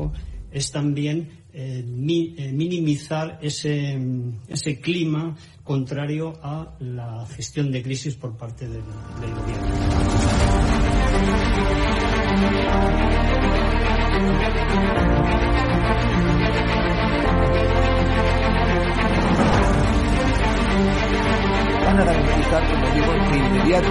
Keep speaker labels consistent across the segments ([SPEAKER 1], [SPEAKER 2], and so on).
[SPEAKER 1] trabajo es también eh, eh, minimizar ese, ese, clima contrario a la gestión de crisis por parte del, del gobierno.
[SPEAKER 2] van a garantizar, como digo, de inmediato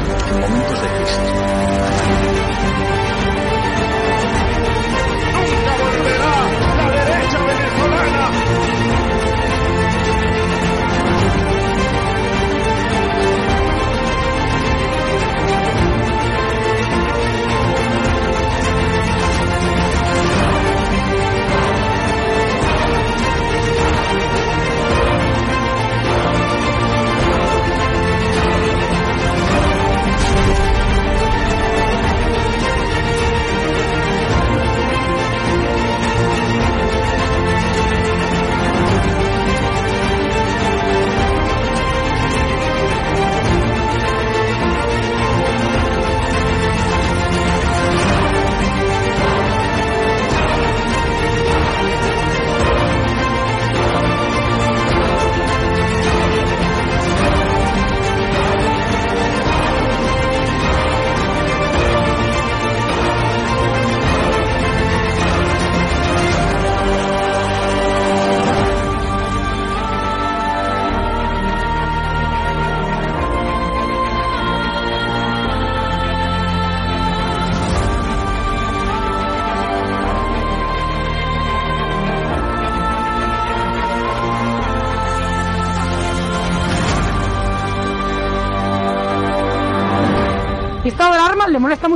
[SPEAKER 2] en momentos de crisis.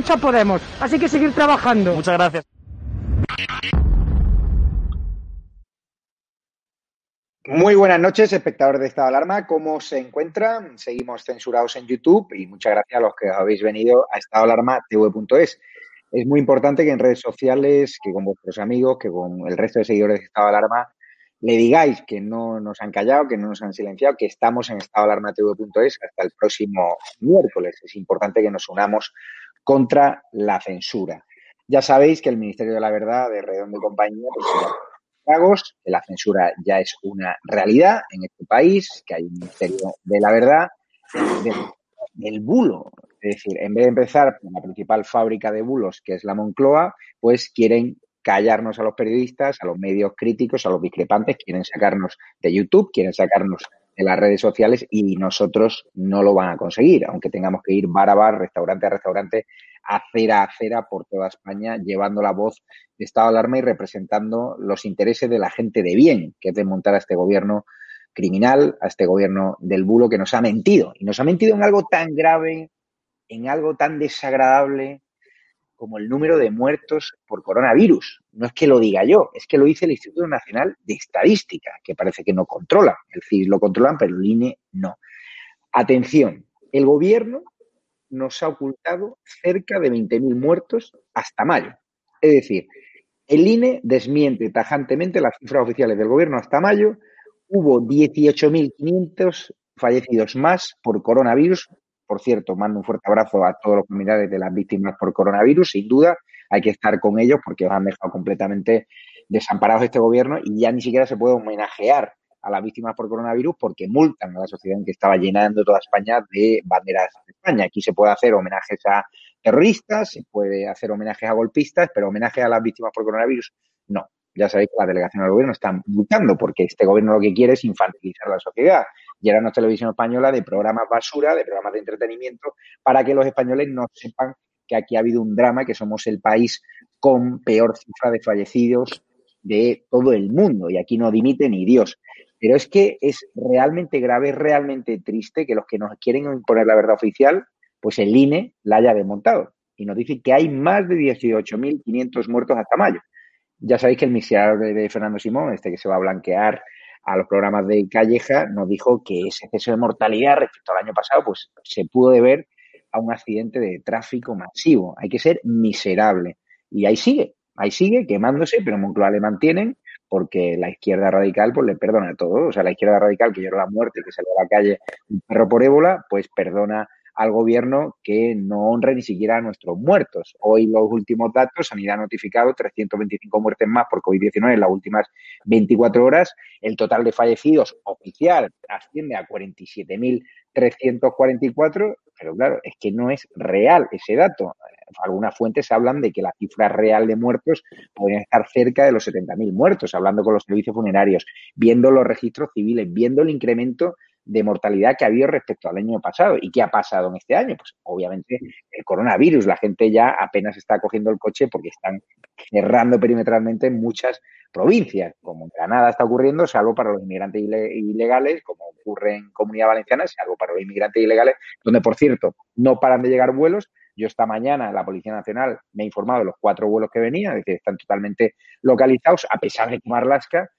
[SPEAKER 3] Le molesta mucho a Podemos. Así que seguir trabajando.
[SPEAKER 4] Muchas gracias.
[SPEAKER 5] Muy buenas noches, espectador de Estado de Alarma. ¿Cómo se encuentran? Seguimos censurados en YouTube y muchas gracias a los que habéis venido a estadoalarma.tv.es. Es muy importante que en redes sociales, que con vuestros amigos, que con el resto de seguidores de Estado de Alarma, le digáis que no nos han callado, que no nos han silenciado, que estamos en estadoalarma.tv.es hasta el próximo miércoles. Es importante que nos unamos contra la censura. Ya sabéis que el Ministerio de la Verdad de Redondo y compañía pues, que la censura ya es una realidad en este país, que hay un Ministerio de la Verdad del, bulo. Es decir, en vez de empezar por la principal fábrica de bulos, que es la Moncloa, pues quieren callarnos a los periodistas, a los medios críticos, a los discrepantes, quieren sacarnos de YouTube, quieren sacarnos en las redes sociales y nosotros no lo van a conseguir, aunque tengamos que ir bar a bar, restaurante a restaurante, acera a acera por toda España, llevando la voz de estado de alarma y representando los intereses de la gente de bien, que es desmontar a este gobierno criminal, a este gobierno del bulo que nos ha mentido. Y nos ha mentido en algo tan grave, en algo tan desagradable, como el número de muertos por coronavirus. No es que lo diga yo, es que lo dice el Instituto Nacional de Estadística, que parece que no controla. El CIS lo controlan, pero el INE no. Atención, el gobierno nos ha ocultado cerca de 20.000 muertos hasta mayo. Es decir, el INE desmiente tajantemente las cifras oficiales del gobierno hasta mayo. Hubo 18.500 fallecidos más por coronavirus por cierto, mando un fuerte abrazo a todos los familiares de las víctimas por coronavirus. Sin duda, hay que estar con ellos porque han dejado completamente desamparados este gobierno y ya ni siquiera se puede homenajear a las víctimas por coronavirus porque multan a la sociedad en que estaba llenando toda España de banderas de España. Aquí se puede hacer homenajes a terroristas, se puede hacer homenajes a golpistas, pero homenajes a las víctimas por coronavirus, no. Ya sabéis que la delegación del gobierno están multando porque este gobierno lo que quiere es infantilizar la sociedad. Llenarnos televisión española de programas basura, de programas de entretenimiento, para que los españoles no sepan que aquí ha habido un drama, que somos el país con peor cifra de fallecidos de todo el mundo y aquí no dimite ni Dios. Pero es que es realmente grave, es realmente triste que los que nos quieren imponer la verdad oficial, pues el INE la haya desmontado y nos dice que hay más de 18.500 muertos hasta mayo. Ya sabéis que el miserable de Fernando Simón, este que se va a blanquear a los programas de Calleja, nos dijo que ese exceso de mortalidad respecto al año pasado, pues se pudo deber a un accidente de tráfico masivo. Hay que ser miserable. Y ahí sigue, ahí sigue quemándose, pero Moncloa le mantienen porque la izquierda radical pues le perdona todo. O sea, la izquierda radical que llora la muerte, que sale a la calle un perro por ébola, pues perdona al gobierno que no honre ni siquiera a nuestros muertos. Hoy los últimos datos, Sanidad ha notificado 325 muertes más por COVID-19 en las últimas 24 horas. El total de fallecidos oficial asciende a 47.344, pero claro, es que no es real ese dato algunas fuentes hablan de que la cifra real de muertos podría estar cerca de los 70.000 muertos, hablando con los servicios funerarios, viendo los registros civiles, viendo el incremento de mortalidad que ha habido respecto al año pasado. ¿Y qué ha pasado en este año? Pues obviamente el coronavirus. La gente ya apenas está cogiendo el coche porque están cerrando perimetralmente muchas provincias, como en Granada está ocurriendo, salvo para los inmigrantes ilegales, como ocurre en Comunidad Valenciana, salvo para los inmigrantes ilegales, donde, por cierto, no paran de llegar vuelos, yo esta mañana la Policía Nacional me ha informado de los cuatro vuelos que venían, es decir, están totalmente localizados, a pesar de que Marlaska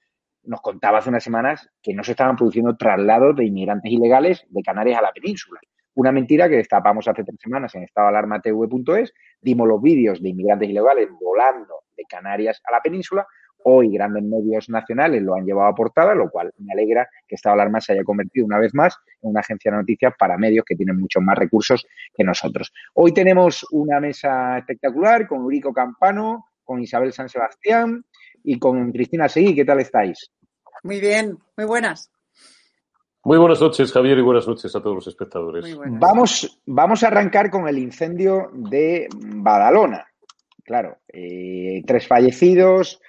[SPEAKER 5] nos contaba hace unas semanas que no se estaban produciendo traslados de inmigrantes ilegales de Canarias a la península. Una mentira que destapamos hace tres semanas en estado alarma tv.es, dimos los vídeos de inmigrantes ilegales volando de Canarias a la península, Hoy grandes medios nacionales lo han llevado a portada, lo cual me alegra que Estado Alarma se haya convertido una vez más en una agencia de noticias para medios que tienen muchos más recursos que nosotros. Hoy tenemos una mesa espectacular con Urico Campano, con Isabel San Sebastián y con Cristina Seguí. ¿Qué tal estáis?
[SPEAKER 4] Muy bien, muy buenas.
[SPEAKER 6] Muy buenas noches, Javier, y buenas noches a todos los espectadores.
[SPEAKER 5] Vamos, vamos a arrancar con el incendio de Badalona. Claro, eh, tres fallecidos,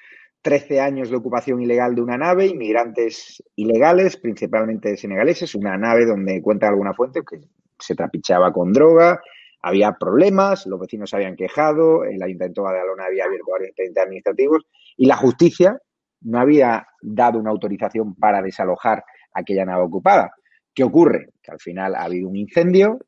[SPEAKER 5] 13 años de ocupación ilegal de una nave, inmigrantes ilegales, principalmente senegaleses, una nave donde cuenta alguna fuente que se trapichaba con droga, había problemas, los vecinos se habían quejado, el Ayuntamiento de Badalona había abierto varios expedientes administrativos y la justicia no había dado una autorización para desalojar aquella nave ocupada. ¿Qué ocurre? Que al final ha habido un incendio,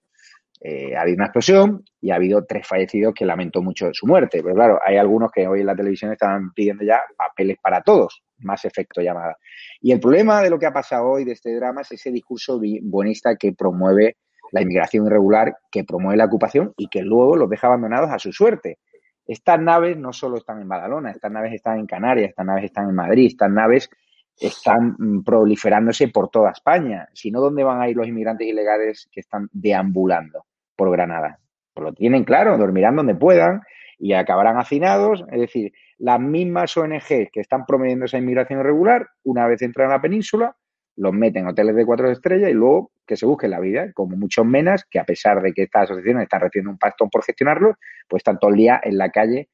[SPEAKER 5] eh, ha habido una explosión y ha habido tres fallecidos que lamento mucho su muerte. Pero claro, hay algunos que hoy en la televisión están pidiendo ya papeles para todos, más efecto llamada. Y el problema de lo que ha pasado hoy de este drama es ese discurso buenista que promueve la inmigración irregular, que promueve la ocupación y que luego los deja abandonados a su suerte. Estas naves no solo están en Badalona, estas naves están en Canarias, estas naves están en Madrid, estas naves están mm, proliferándose por toda España. Si no, ¿dónde van a ir los inmigrantes ilegales que están deambulando? por Granada. Pues lo tienen claro, dormirán donde puedan y acabarán hacinados. Es decir, las mismas ONG que están promoviendo esa inmigración irregular, una vez entran a la península, los meten en hoteles de cuatro estrellas y luego que se busquen la vida, como muchos menas que a pesar de que estas asociaciones están recibiendo un pacto por gestionarlo, pues están todo el día en la calle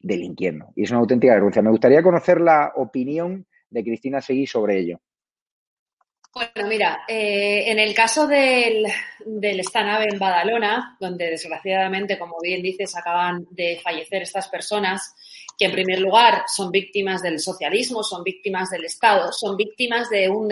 [SPEAKER 5] delinquiendo. Y es una auténtica vergüenza. Me gustaría conocer la opinión de Cristina Seguí sobre ello.
[SPEAKER 4] Bueno, mira, eh, en el caso del, del esta nave en Badalona, donde desgraciadamente, como bien dices, acaban de fallecer estas personas, que en primer lugar son víctimas del socialismo, son víctimas del Estado, son víctimas de un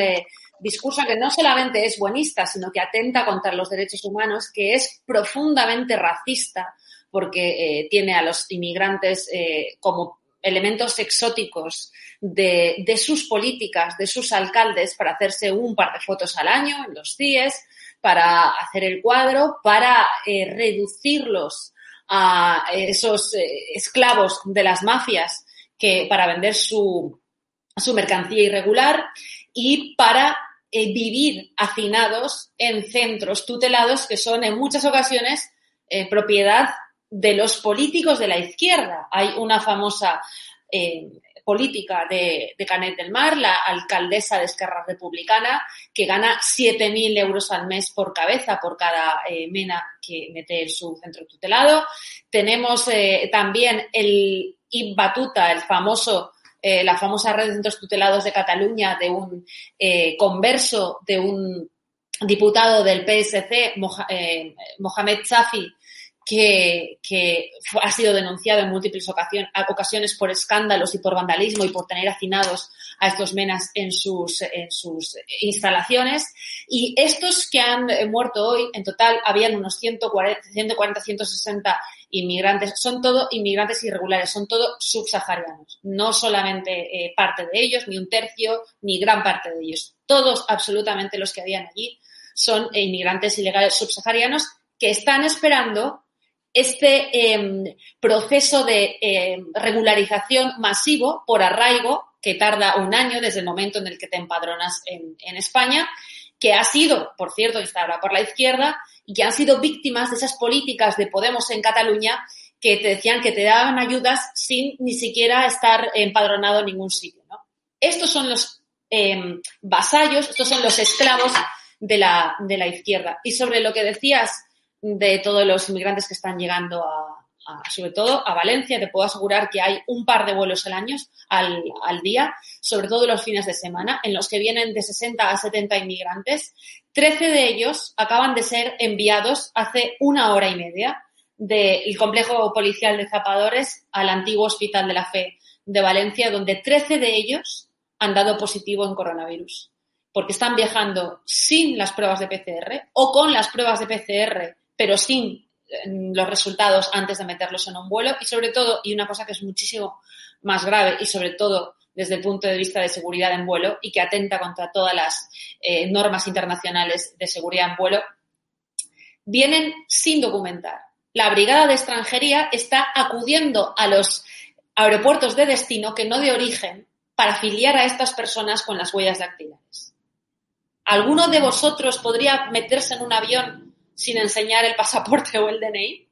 [SPEAKER 4] discurso que no solamente es buenista, sino que atenta contra los derechos humanos, que es profundamente racista, porque eh, tiene a los inmigrantes eh, como elementos exóticos de, sus políticas, de sus alcaldes, para hacerse un par de fotos al año en los CIES, para hacer el cuadro, para eh, reducirlos a esos esclavos de las mafias que para vender su, su mercancía irregular y para eh, vivir hacinados en centros tutelados que son en muchas ocasiones propiedad de los políticos de la izquierda. Hay una famosa eh, política de, Canet del Mar, la alcaldesa de Esquerra Republicana, que gana 7.000 euros al mes por cabeza por cada eh, mena que mete en su centro tutelado. Tenemos eh, también el IB Batuta, el famoso la famosa red de centros tutelados de Cataluña, de un converso de un diputado del PSC, Mohamed Chafi, que, ha sido denunciado en múltiples ocasiones por escándalos y por vandalismo y por tener hacinados a estos menas en sus, en sus instalaciones. Y estos que han muerto hoy, en total habían unos 140, 140 160 inmigrantes. Son todo inmigrantes irregulares, son todo subsaharianos. No solamente eh, parte de ellos, ni un tercio, ni gran parte de ellos. Todos, absolutamente los que habían allí, son inmigrantes ilegales subsaharianos que están esperando este em, proceso de em, regularización masivo por arraigo que tarda un año desde el momento en el que te empadronas en, España, que ha sido, por cierto, instaurada por la izquierda y que han sido víctimas de esas políticas de Podemos en Cataluña que te decían que te daban ayudas sin ni siquiera estar empadronado en ningún sitio. Estos son los em, vasallos, estos son los esclavos de la, de la izquierda. Y sobre lo que decías de todos los inmigrantes que están llegando a, sobre todo a Valencia. Te puedo asegurar que hay un par de vuelos al año, al, al, día, sobre todo los fines de semana, en los que vienen de 60 a 70 inmigrantes. Trece de ellos acaban de ser enviados hace una hora y media del complejo policial de Zapadores al antiguo Hospital de la Fe de Valencia, donde 13 de ellos han dado positivo en coronavirus, porque están viajando sin las pruebas de PCR o con las pruebas de PCR pero sin los resultados antes de meterlos en un vuelo y sobre todo, y una cosa que es muchísimo más grave y sobre todo desde el punto de vista de seguridad en vuelo y que atenta contra todas las eh, normas internacionales de seguridad en vuelo, vienen sin documentar. La Brigada de Extranjería está acudiendo a los aeropuertos de destino que no de origen para afiliar a estas personas con las huellas dactilares. ¿Alguno de vosotros podría meterse en un avión sin enseñar el pasaporte o el DNI?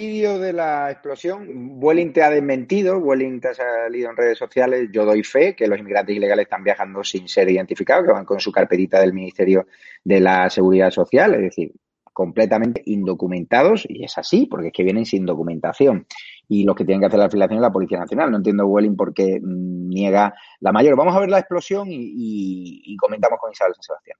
[SPEAKER 5] vídeo de la explosión, Vueling te ha desmentido, Vueling te ha salido en redes sociales, yo doy fe que los inmigrantes ilegales están viajando sin ser identificados, que van con su carpetita del Ministerio de la Seguridad Social, es decir, completamente indocumentados, y es así, porque es que vienen sin documentación. Y los que tienen que hacer la afiliación es la Policía Nacional. No entiendo Vueling por qué mm, niega la mayor. Vamos a ver la explosión y, y comentamos con Isabel San Sebastián.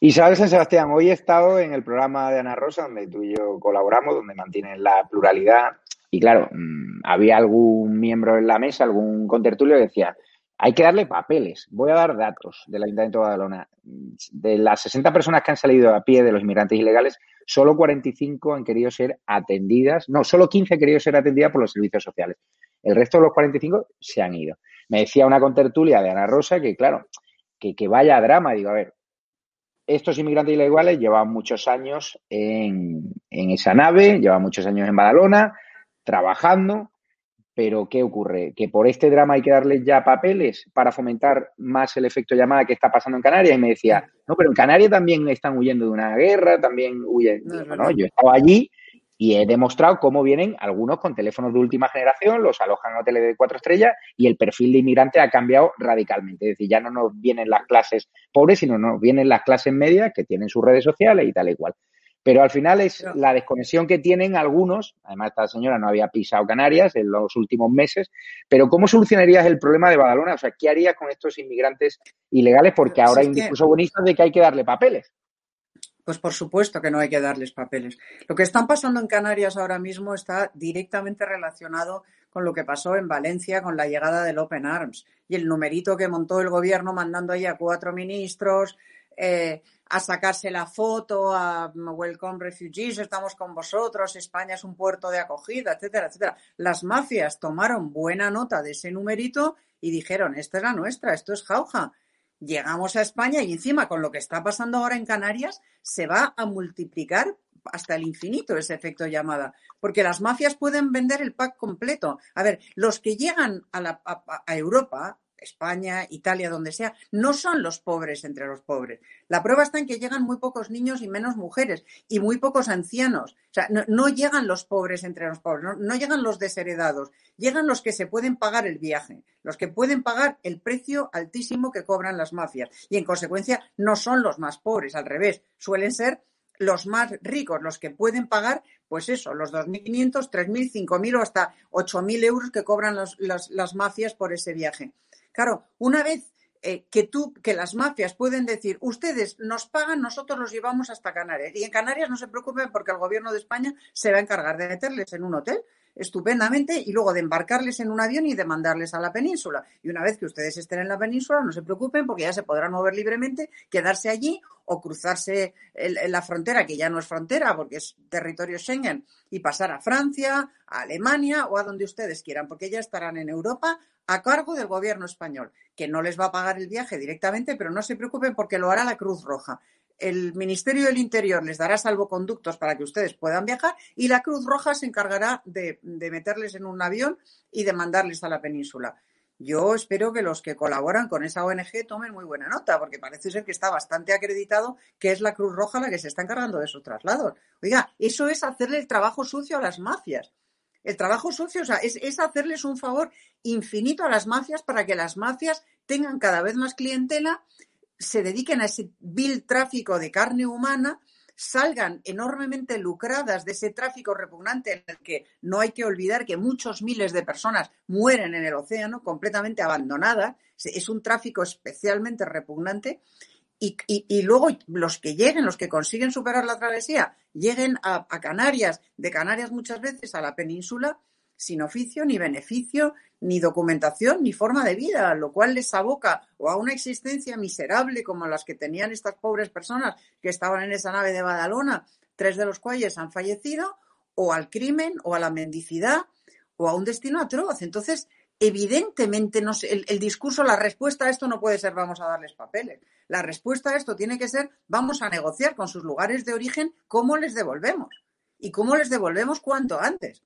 [SPEAKER 5] Isabel San Sebastián, hoy he estado en el programa de Ana Rosa, donde tú y yo colaboramos, donde mantienen la pluralidad. Y claro, mm, había algún miembro en la mesa, algún contertulio que decía, hay que darle papeles. Voy a dar datos del Ayuntamiento de Badalona. De las 60 personas que han salido a pie de los inmigrantes ilegales, solo 45 han querido ser atendidas, no, solo 15 han querido ser atendidas por los servicios sociales. El resto de los 45 se han ido. Me decía una contertulia de Ana Rosa que, claro, que vaya drama. Digo, a ver, estos inmigrantes ilegales llevan muchos años en, esa nave, llevan muchos años en Badalona, trabajando, pero ¿qué ocurre? Que por este drama hay que darles ya papeles para fomentar más el efecto llamada que está pasando en Canarias. Y me decía, no, pero en Canarias también están huyendo de una guerra, también huyen. No, yo estaba allí y he demostrado cómo vienen algunos con teléfonos de última generación, los alojan en hoteles de cuatro estrellas y el perfil de inmigrante ha cambiado radicalmente. Es decir, ya no nos vienen las clases pobres, sino nos vienen las clases medias que tienen sus redes sociales y tal y cual. Pero al final es la desconexión que tienen algunos, además esta señora no había pisado Canarias en los últimos meses, pero ¿cómo solucionarías el problema de Badalona? O sea, ¿qué harías con estos inmigrantes ilegales? Porque ahora hay incluso bonistas de que hay que darle papeles.
[SPEAKER 7] Pues por supuesto que no hay que darles papeles. Lo que están pasando en Canarias ahora mismo está directamente relacionado con lo que pasó en Valencia con la llegada del Open Arms y el numerito que montó el gobierno mandando ahí a cuatro ministros eh, a sacarse la foto, a Welcome Refugees, estamos con vosotros, España es un puerto de acogida, etcétera, etcétera. Las mafias tomaron buena nota de ese numerito y dijeron, esta es la nuestra, esto es jauja llegamos a España y encima con lo que está pasando ahora en Canarias se va a multiplicar hasta el infinito ese efecto llamada, porque las mafias pueden vender el pack completo. A ver, los que llegan a, la, a Europa, España, Italia, donde sea, no son los pobres entre los pobres. La prueba está en que llegan muy pocos niños y menos mujeres y muy pocos ancianos. O sea, no, llegan los pobres entre los pobres, no, llegan los desheredados, llegan los que se pueden pagar el viaje, los que pueden pagar el precio altísimo que cobran las mafias y en consecuencia no son los más pobres, al revés, suelen ser los más ricos, los que pueden pagar, pues eso, los 2.500, 3.000, 5.000 o hasta 8.000 euros que cobran las mafias por ese viaje. Claro, una vez eh, que tú, que las mafias pueden decir, ustedes nos pagan, nosotros los llevamos hasta Canarias. Y en Canarias no se preocupen porque el gobierno de España se va a encargar de meterles en un hotel estupendamente y luego de embarcarles en un avión y de mandarles a la península. Y una vez que ustedes estén en la península, no se preocupen porque ya se podrán mover libremente, quedarse allí o cruzarse la frontera, que ya no es frontera porque es territorio Schengen, y pasar a Francia, a Alemania o a donde ustedes quieran, porque ya estarán en Europa a cargo del gobierno español, que no les va a pagar el viaje directamente, pero no se preocupen porque lo hará la Cruz Roja. El Ministerio del Interior les dará salvoconductos para que ustedes puedan viajar y la Cruz Roja se encargará de, meterles en un avión y de mandarles a la península. Yo espero que los que colaboran con esa ONG tomen muy buena nota, porque parece ser que está bastante acreditado que es la Cruz Roja la que se está encargando de esos traslados. Oiga, eso es hacerle el trabajo sucio a las mafias. El trabajo sucio, o sea, es, hacerles un favor infinito a las mafias para que las mafias tengan cada vez más clientela, se dediquen a ese vil tráfico de carne humana, salgan enormemente lucradas de ese tráfico repugnante en el que no hay que olvidar que muchos miles de personas mueren en el océano completamente abandonadas. Es un tráfico especialmente repugnante y, luego los que lleguen, los que consiguen superar la travesía, lleguen a, Canarias, de Canarias muchas veces a la península, sin oficio, ni beneficio, ni documentación, ni forma de vida, lo cual les aboca o a una existencia miserable como las que tenían estas pobres personas que estaban en esa nave de Badalona, tres de los cuales han fallecido, o al crimen, o a la mendicidad, o a un destino atroz. Entonces, evidentemente no el, el, discurso, la respuesta a esto no puede ser vamos a darles papeles. La respuesta a esto tiene que ser vamos a negociar con sus lugares de origen cómo les devolvemos y cómo les devolvemos cuanto antes.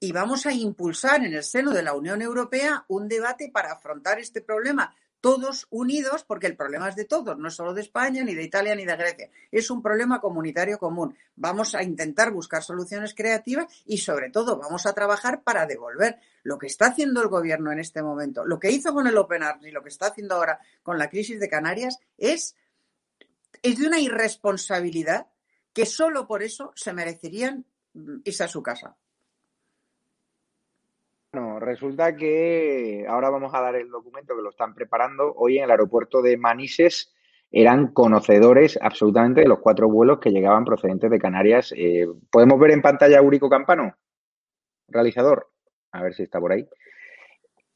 [SPEAKER 7] Y vamos a impulsar en el seno de la Unión Europea un debate para afrontar este problema todos unidos, porque el problema es de todos, no es solo de España, ni de Italia, ni de Grecia. Es un problema comunitario común. Vamos a intentar buscar soluciones creativas y, sobre todo, vamos a trabajar para devolver lo que está haciendo el gobierno en este momento, lo que hizo con el Open Arms y lo que está haciendo ahora con la crisis de Canarias es, es de una irresponsabilidad que solo por eso se merecerían irse a su casa.
[SPEAKER 5] Bueno, resulta que ahora vamos a dar el documento que lo están preparando. Hoy en el aeropuerto de Manises eran conocedores absolutamente de los cuatro vuelos que llegaban procedentes de Canarias. Eh, ¿Podemos ver en pantalla a Urico Campano? Realizador. A ver si está por ahí.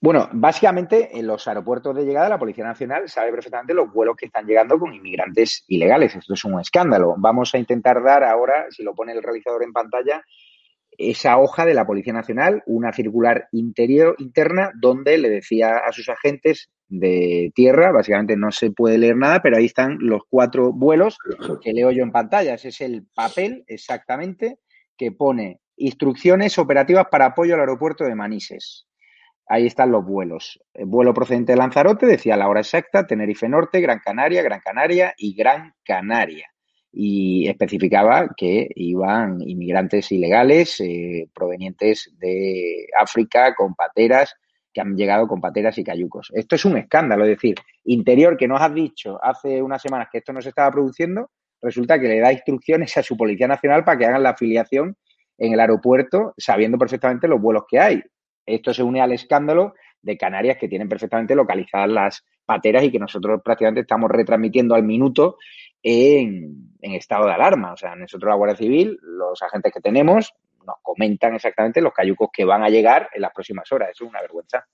[SPEAKER 5] Bueno, básicamente en los aeropuertos de llegada la Policía Nacional sabe perfectamente los vuelos que están llegando con inmigrantes ilegales. Esto es un escándalo. Vamos a intentar dar ahora, si lo pone el realizador en pantalla, esa hoja de la Policía Nacional, una circular interior, interna, donde le decía a sus agentes de tierra, básicamente no se puede leer nada, pero ahí están los cuatro vuelos que leo yo en pantalla. Es el papel exactamente que pone instrucciones operativas para apoyo al aeropuerto de Manises. Ahí están los vuelos. El vuelo procedente de Lanzarote decía la hora exacta, Tenerife Norte, Gran Canaria, Gran Canaria y Gran Canaria y especificaba que iban inmigrantes ilegales eh, provenientes de África con pateras que han llegado con pateras y cayucos. Esto es un escándalo, es decir, Interior que nos has dicho hace unas semanas que esto no se estaba produciendo, resulta que le da instrucciones a su Policía Nacional para que hagan la afiliación en el aeropuerto sabiendo perfectamente los vuelos que hay. Esto se une al escándalo de Canarias que tienen perfectamente localizadas las pateras y que nosotros prácticamente estamos retransmitiendo al minuto en, estado de alarma. O sea, nosotros la Guardia Civil, los agentes que tenemos, nos comentan exactamente los cayucos que van a llegar en las próximas horas. Eso es una vergüenza.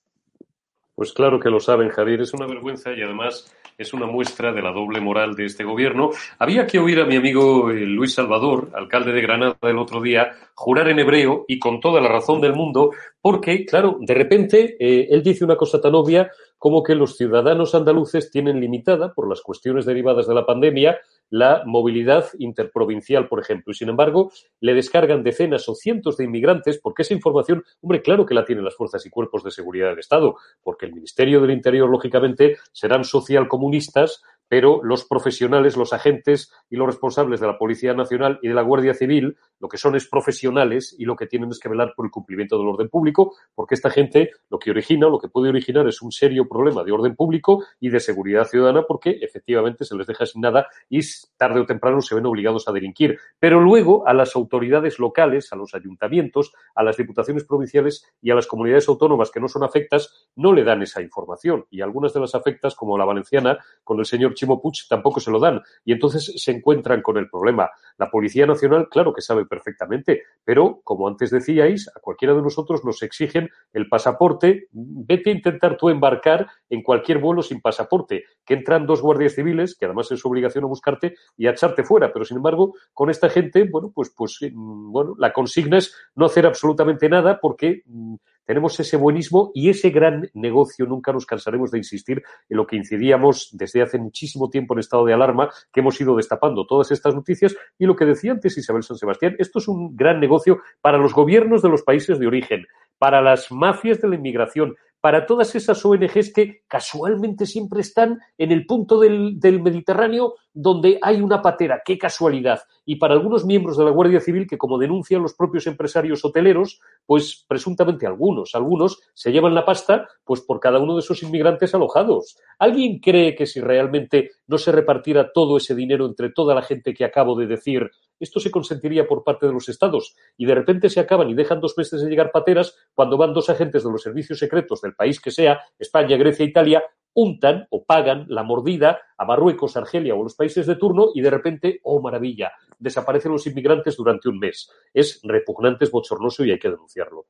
[SPEAKER 6] Pues claro que lo saben, Javier. Es una vergüenza y además es una muestra de la doble moral de este gobierno. Había que oír a mi amigo eh, Luis Salvador, alcalde de Granada el otro día, jurar en hebreo y con toda la razón del mundo, porque, claro, de repente eh, él dice una cosa tan obvia como que los ciudadanos andaluces tienen limitada, por las cuestiones derivadas de la pandemia, la movilidad interprovincial, por ejemplo. Y sin embargo, le descargan decenas o cientos de inmigrantes porque esa información, hombre, claro que la tienen las fuerzas y cuerpos de seguridad del Estado, porque el Ministerio del Interior, lógicamente, serán socialcomunistas pero los profesionales, los agentes y los responsables de la Policía Nacional y de la Guardia Civil, lo que son es profesionales y lo que tienen es que velar por el cumplimiento del orden público, porque esta gente lo que origina, lo que puede originar es un serio problema de orden público y de seguridad ciudadana, porque efectivamente se les deja sin nada y tarde o temprano se ven obligados a delinquir. Pero luego a las autoridades locales, a los ayuntamientos, a las diputaciones provinciales y a las comunidades autónomas que no son afectas, no le dan esa información. Y algunas de las afectas, como la valenciana, con el señor Chimo tampoco se lo dan. Y entonces se encuentran con el problema. La Policía Nacional, claro que sabe perfectamente, pero como antes decíais, a cualquiera de nosotros nos exigen el pasaporte. Vete a intentar tú embarcar en cualquier vuelo sin pasaporte, que entran dos guardias civiles, que además es su obligación a buscarte y a echarte fuera. Pero sin embargo, con esta gente, bueno, pues, pues, mm, bueno, la consigna es no hacer absolutamente nada porque mm, tenemos ese buenismo y ese gran negocio. Nunca nos cansaremos de insistir en lo que incidíamos desde hace muchísimo tiempo en estado de alarma, que hemos ido destapando todas estas noticias y lo que decía antes Isabel San Sebastián, esto es un gran negocio para los gobiernos de los países de origen, para las mafias de la inmigración, para todas esas ONGs que casualmente siempre están en el punto del, Mediterráneo donde hay una patera. ¡Qué casualidad! Y para algunos miembros de la Guardia Civil que, como denuncian los propios empresarios hoteleros, pues presuntamente algunos, algunos se llevan la pasta pues por cada uno de esos inmigrantes alojados. ¿Alguien cree que si realmente no se repartiera todo ese dinero entre toda la gente que acabo de decir, esto se consentiría por parte de los estados y de repente se acaban y dejan dos meses de llegar pateras cuando van dos agentes de los servicios secretos del país que sea, España, Grecia, Italia, untan o pagan la mordida a Marruecos, Argelia o los países de turno y de repente, oh maravilla, desaparecen los inmigrantes durante un mes. Es repugnante, es bochornoso y hay que denunciarlo.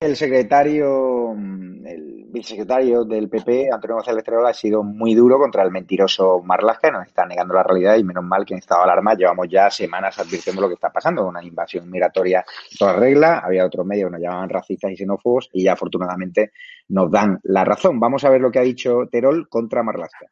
[SPEAKER 5] El secretario, el vicesecretario del PP, Antonio González Terol, ha sido muy duro contra el mentiroso Marlaska, nos está negando la realidad y menos mal que en estado de alarma llevamos ya semanas advirtiendo lo que está pasando, una invasión migratoria toda regla, había otros medios que nos llamaban racistas y xenófobos y ya afortunadamente nos dan la razón. Vamos a ver lo que ha dicho Terol contra Marlaska.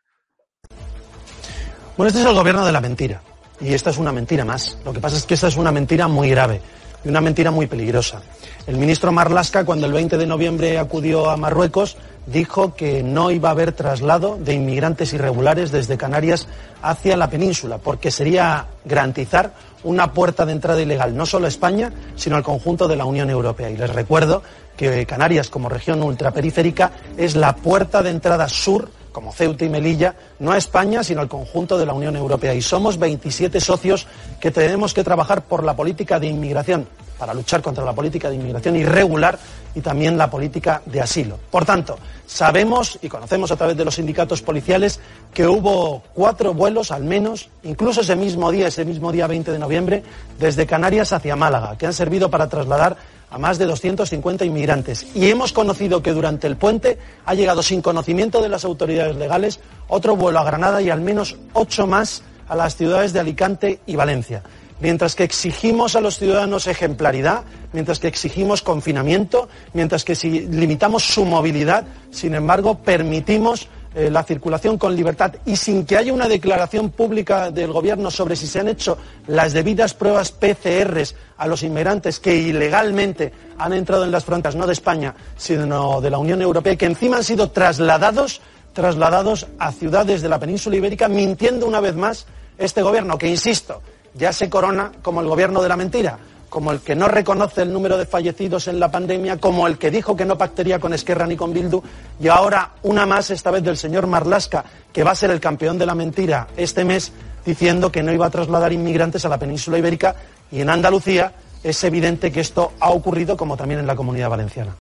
[SPEAKER 8] Bueno, este es el gobierno de la mentira y esta es una mentira más. Lo que pasa es que esta es una mentira muy grave y una mentira muy peligrosa. El ministro Marlasca, cuando el 20 de noviembre acudió a Marruecos, dijo que no iba a haber traslado de inmigrantes irregulares desde Canarias hacia la península, porque sería garantizar una puerta de entrada ilegal no solo a España, sino al conjunto de la Unión Europea. Y les recuerdo que Canarias, como región ultraperiférica, es la puerta de entrada sur como Ceuta y Melilla, no a España, sino al conjunto de la Unión Europea. Y somos 27 socios que tenemos que trabajar por la política de inmigración, para luchar contra la política de inmigración irregular y también la política de asilo. Por tanto, sabemos y conocemos a través de los sindicatos policiales que hubo cuatro vuelos al menos, incluso ese mismo día, ese mismo día 20 de noviembre, desde Canarias hacia Málaga, que han servido para trasladar a más de 250 inmigrantes. Y hemos conocido que durante el puente ha llegado sin conocimiento de las autoridades legales otro vuelo a Granada y al menos ocho más a las ciudades de Alicante y Valencia. Mientras que exigimos a los ciudadanos ejemplaridad, mientras que exigimos confinamiento, mientras que si limitamos su movilidad, sin embargo, permitimos eh, la circulación con libertad y sin que haya una declaración pública del Gobierno sobre si se han hecho las debidas pruebas PCR a los inmigrantes que ilegalmente han entrado en las fronteras, no de España, sino de la Unión Europea, y que encima han sido trasladados, trasladados a ciudades de la península ibérica, mintiendo una vez más este Gobierno, que, insisto, ya se corona como el Gobierno de la mentira como el que no reconoce el número de fallecidos en la pandemia, como el que dijo que no pactaría con Esquerra ni con Bildu, y ahora una más, esta vez del señor Marlasca, que va a ser el campeón de la mentira este mes, diciendo que no iba a trasladar inmigrantes a la península ibérica y en Andalucía es evidente que esto ha ocurrido como también en la comunidad valenciana.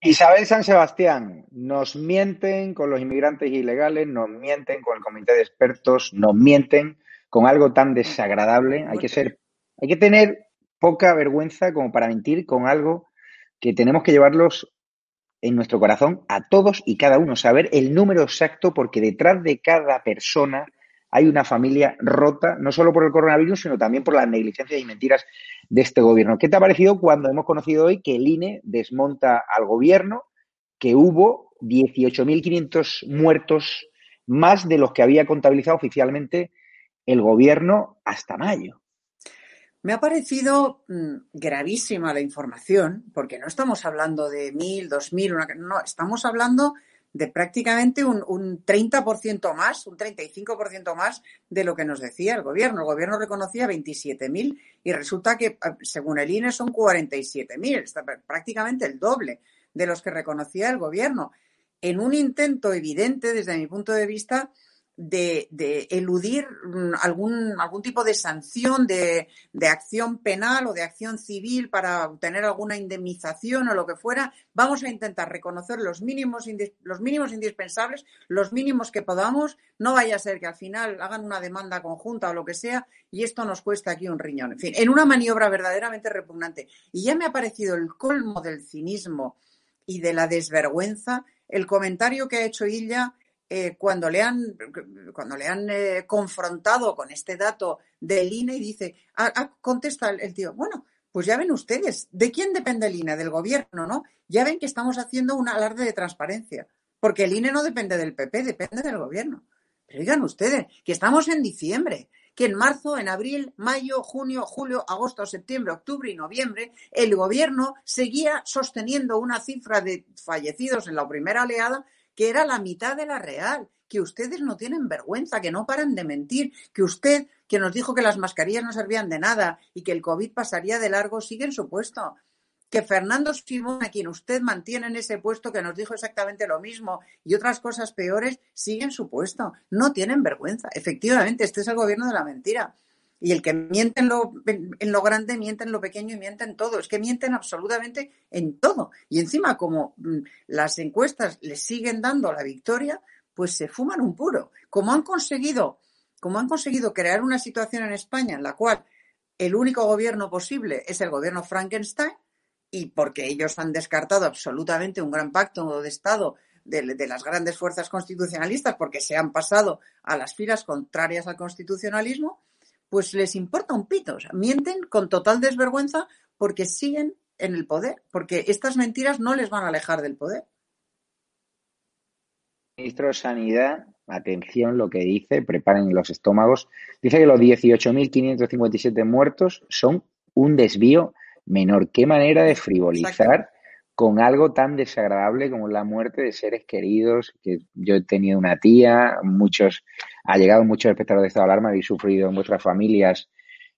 [SPEAKER 5] Isabel San Sebastián, nos mienten con los inmigrantes ilegales, nos mienten con el comité de expertos, nos mienten con algo tan desagradable. Hay que ser hay que tener poca vergüenza como para mentir con algo que tenemos que llevarlos en nuestro corazón a todos y cada uno, saber el número exacto, porque detrás de cada persona hay una familia rota, no solo por el coronavirus, sino también por las negligencias y mentiras de este gobierno. ¿Qué te ha parecido cuando hemos conocido hoy que el INE desmonta al gobierno, que hubo 18.500 muertos más de los que había contabilizado oficialmente el gobierno hasta mayo.
[SPEAKER 7] Me ha parecido mm, gravísima la información, porque no estamos hablando de mil, dos mil, no, estamos hablando de prácticamente un, un 30% más, un 35% más de lo que nos decía el gobierno. El gobierno reconocía 27.000 y resulta que, ah, según el INE, son 47.000, prácticamente el doble de los que reconocía el gobierno. En un intento evidente, desde mi punto de vista, de, eludir mm, algún, algún tipo de sanción, de, de, acción penal o de acción civil para obtener alguna indemnización o lo que fuera, vamos a intentar reconocer los mínimos, los mínimos indispensables, los mínimos que podamos. No vaya a ser que al final hagan una demanda conjunta o lo que sea y esto nos cuesta aquí un riñón. En fin, en una maniobra verdaderamente repugnante. Y ya me ha parecido el colmo del cinismo y de la desvergüenza el comentario que ha hecho Illa eh, cuando le han, cuando le han eh, confrontado con este dato del INE y dice, ah, ah, contesta el, tío, bueno, pues ya ven ustedes, ¿de quién depende el INE? Del gobierno, ¿no? Ya ven que estamos haciendo un alarde de transparencia, porque el INE no depende del PP, depende del gobierno. Pero digan ustedes, que estamos en diciembre, que en marzo, en abril, mayo, junio, julio, agosto, septiembre, octubre y noviembre, el gobierno seguía sosteniendo una cifra de fallecidos en la primera oleada que era la mitad de la real, que ustedes no tienen vergüenza, que no paran de mentir, que usted, que nos dijo que las mascarillas no servían de nada y que el COVID pasaría de largo, sigue en su puesto. Que Fernando Simón, a quien usted mantiene en ese puesto, que nos dijo exactamente lo mismo y otras cosas peores, sigue en su puesto. No tienen vergüenza. Efectivamente, este es el gobierno de la mentira. Y el que miente en lo, en lo grande, miente en lo pequeño y miente en todo. Es que mienten absolutamente en todo. Y encima, como mm, las encuestas les siguen dando la victoria, pues se fuman un puro. Como han conseguido, como han conseguido crear una situación en España en la cual el único gobierno posible es el gobierno Frankenstein, y porque ellos han descartado absolutamente un gran pacto de Estado de, de, las grandes fuerzas constitucionalistas porque se han pasado a las filas contrarias al constitucionalismo, pues les importa un pito. mienten con total desvergüenza porque siguen en el poder, porque estas mentiras no les van a alejar del poder.
[SPEAKER 5] Ministro de Sanidad, atención lo que dice, preparen los estómagos. Dice que los 18.557 muertos son un desvío menor. Qué manera de frivolizar con algo tan desagradable como la muerte de seres queridos, que yo he tenido una tía, muchos, ha llegado muchos espectadores de estado alarma, habéis sufrido en vuestras familias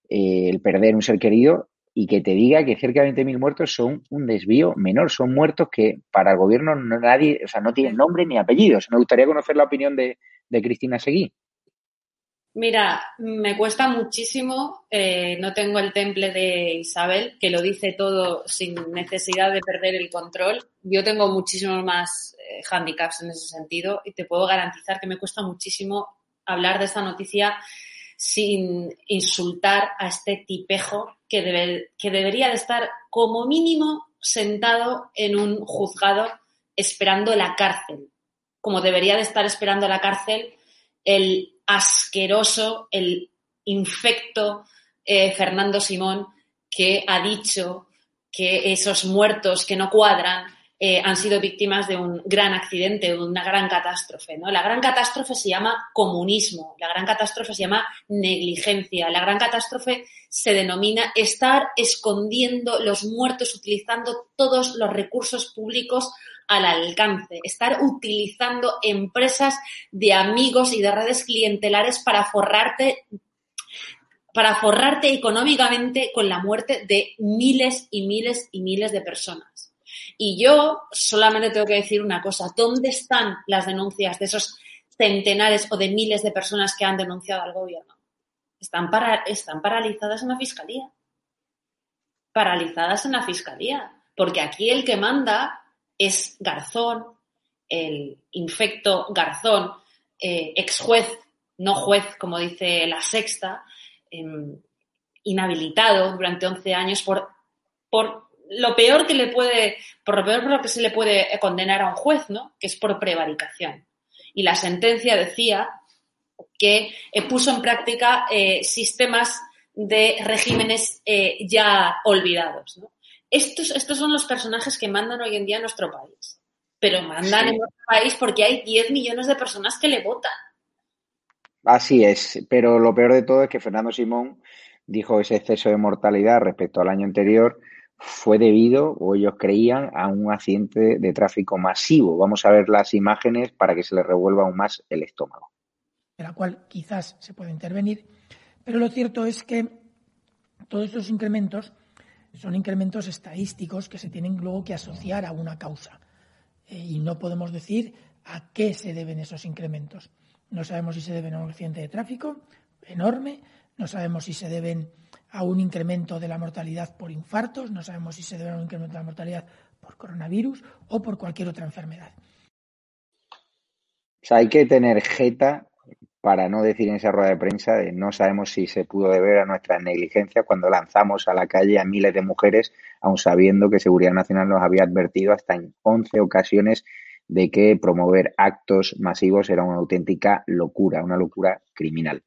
[SPEAKER 5] eh, el perder un ser querido y que te diga que cerca de 20.000 muertos son un desvío menor, son muertos que para el gobierno no, nadie, o sea, no tienen nombre ni apellidos. Me gustaría conocer la opinión de, de Cristina Seguí.
[SPEAKER 4] Mira, me cuesta muchísimo, eh, no tengo el temple de Isabel, que lo dice todo sin necesidad de perder el control. Yo tengo muchísimos más eh, handicaps en ese sentido y te puedo garantizar que me cuesta muchísimo hablar de esta noticia sin insultar a este tipejo que, que debería de estar como mínimo sentado en un juzgado esperando la cárcel, como debería de estar esperando la cárcel el asqueroso, el infecto eh, Fernando Simón, que ha dicho que esos muertos que no cuadran eh, han sido víctimas de un gran accidente, de una gran catástrofe. ¿no? La gran catástrofe se llama comunismo, la gran catástrofe se llama negligencia, la gran catástrofe se denomina estar escondiendo los muertos utilizando todos los recursos públicos al alcance, estar utilizando empresas de amigos y de redes clientelares para forrarte para forrarte económicamente con la muerte de miles y miles y miles de personas. Y yo solamente tengo que decir una cosa, ¿dónde están las denuncias de esos centenares o de miles de personas que han denunciado al gobierno? Están, están paralizadas en la fiscalía. Paralizadas en la fiscalía. Porque aquí el que manda es Garzón, el infecto Garzón, eh, ex juez, no juez, como dice la sexta, em, inhabilitado durante 11 años por, por lo peor que le puede, por lo peor por lo que se le puede condenar a un juez, ¿no? Que es por prevaricación. Y la sentencia decía que eh, puso en práctica eh, sistemas de regímenes ya olvidados. ¿no? Estos, estos son los personajes que mandan hoy en día en nuestro país. pero mandan en otro país porque hay 10 millones de personas que le votan.
[SPEAKER 5] Así es, pero lo peor de todo es que Fernando Simón dijo ese exceso de mortalidad respecto al año anterior fue debido, o ellos creían, a un accidente de tráfico masivo. Vamos a ver las imágenes para que se les revuelva aún más el estómago.
[SPEAKER 9] De la cual quizás se puede intervenir, pero lo cierto es que todos estos incrementos son incrementos estadísticos que se tienen luego que asociar a una causa. Eh, y no podemos decir a qué se deben esos incrementos. No sabemos si se deben a un accidente de tráfico enorme, no sabemos si se deben a un incremento de la mortalidad por infartos, no sabemos si se debe a un incremento de la mortalidad por coronavirus o por cualquier otra enfermedad.
[SPEAKER 5] O sea, hay que tener jeta para no decir en esa rueda de prensa de no sabemos si se pudo deber a nuestra negligencia cuando lanzamos a la calle a miles de mujeres, aun sabiendo que Seguridad Nacional nos había advertido hasta en 11 ocasiones de que promover actos masivos era una auténtica locura, una locura criminal.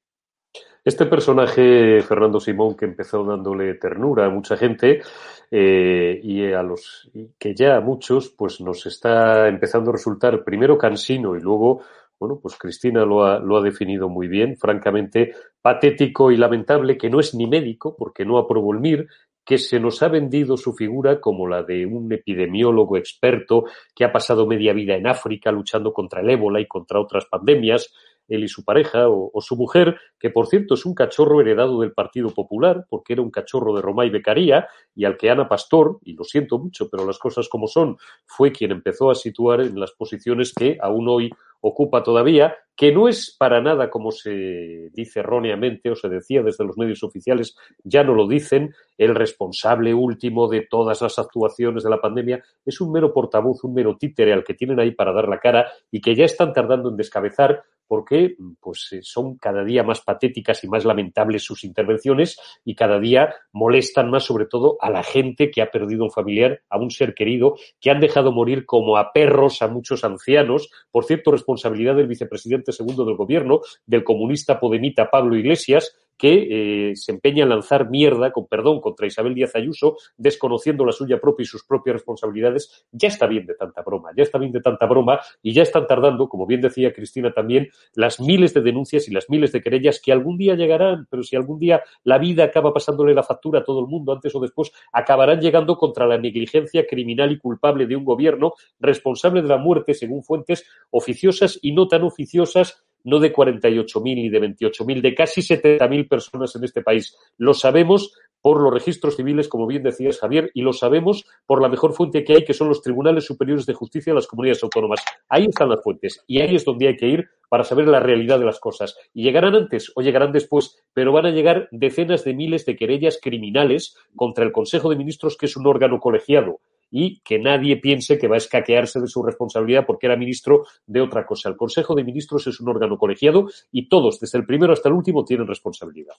[SPEAKER 6] Este personaje, Fernando Simón, que empezó dándole ternura a mucha gente eh, y a los que ya a muchos, pues nos está empezando a resultar primero cansino y luego, bueno, pues Cristina lo ha, lo ha definido muy bien, francamente patético y lamentable, que no es ni médico, porque no aprobó el MIR, que se nos ha vendido su figura como la de un epidemiólogo experto que ha pasado media vida en África luchando contra el ébola y contra otras pandemias, él y su pareja o, su mujer, que por cierto es un cachorro heredado del Partido Popular, porque era un cachorro de Roma y Becaría, y al que Ana Pastor, y lo siento mucho, pero las cosas como son, fue quien empezó a situar en las posiciones que aún hoy ocupa todavía, que no es para nada como se dice erróneamente o se decía desde los medios oficiales, ya no lo dicen, el responsable último de todas las actuaciones de la pandemia es un mero portavoz, un mero títere al que tienen ahí para dar la cara y que ya están tardando en descabezar porque pues eh, son cada día más patéticas y más lamentables sus intervenciones y cada día molestan más sobre todo a la gente que ha perdido un familiar, a un ser querido, que han dejado morir como a perros a muchos ancianos, por cierto, responsabilidad del vicepresidente segundo del gobierno, del comunista podemita Pablo Iglesias, que eh, se empeña en lanzar mierda, con perdón, contra Isabel Díaz Ayuso, desconociendo la suya propia y sus propias responsabilidades, ya está bien de tanta broma, ya está bien de tanta broma y ya están tardando, como bien decía Cristina también, las miles de denuncias y las miles de querellas que algún día llegarán, pero si algún día la vida acaba pasándole la factura a todo el mundo, antes o después, acabarán llegando contra la negligencia criminal y culpable de un gobierno responsable de la muerte, según fuentes oficiosas y no tan oficiosas no de 48.000 ni de 28.000, de casi 70.000 personas en este país. Lo sabemos por los registros civiles, como bien decías Javier, y lo sabemos por la mejor fuente que hay, que son los tribunales superiores de justicia de las comunidades autónomas. Ahí están las fuentes y ahí es donde hay que ir para saber la realidad de las cosas. Y llegarán antes o llegarán después, pero van a llegar decenas de miles de querellas criminales contra el Consejo de Ministros, que es un órgano colegiado y que nadie piense que va a escaquearse de su responsabilidad porque era ministro de otra cosa. El Consejo de Ministros es un órgano colegiado y todos, desde el primero hasta el último, tienen responsabilidad.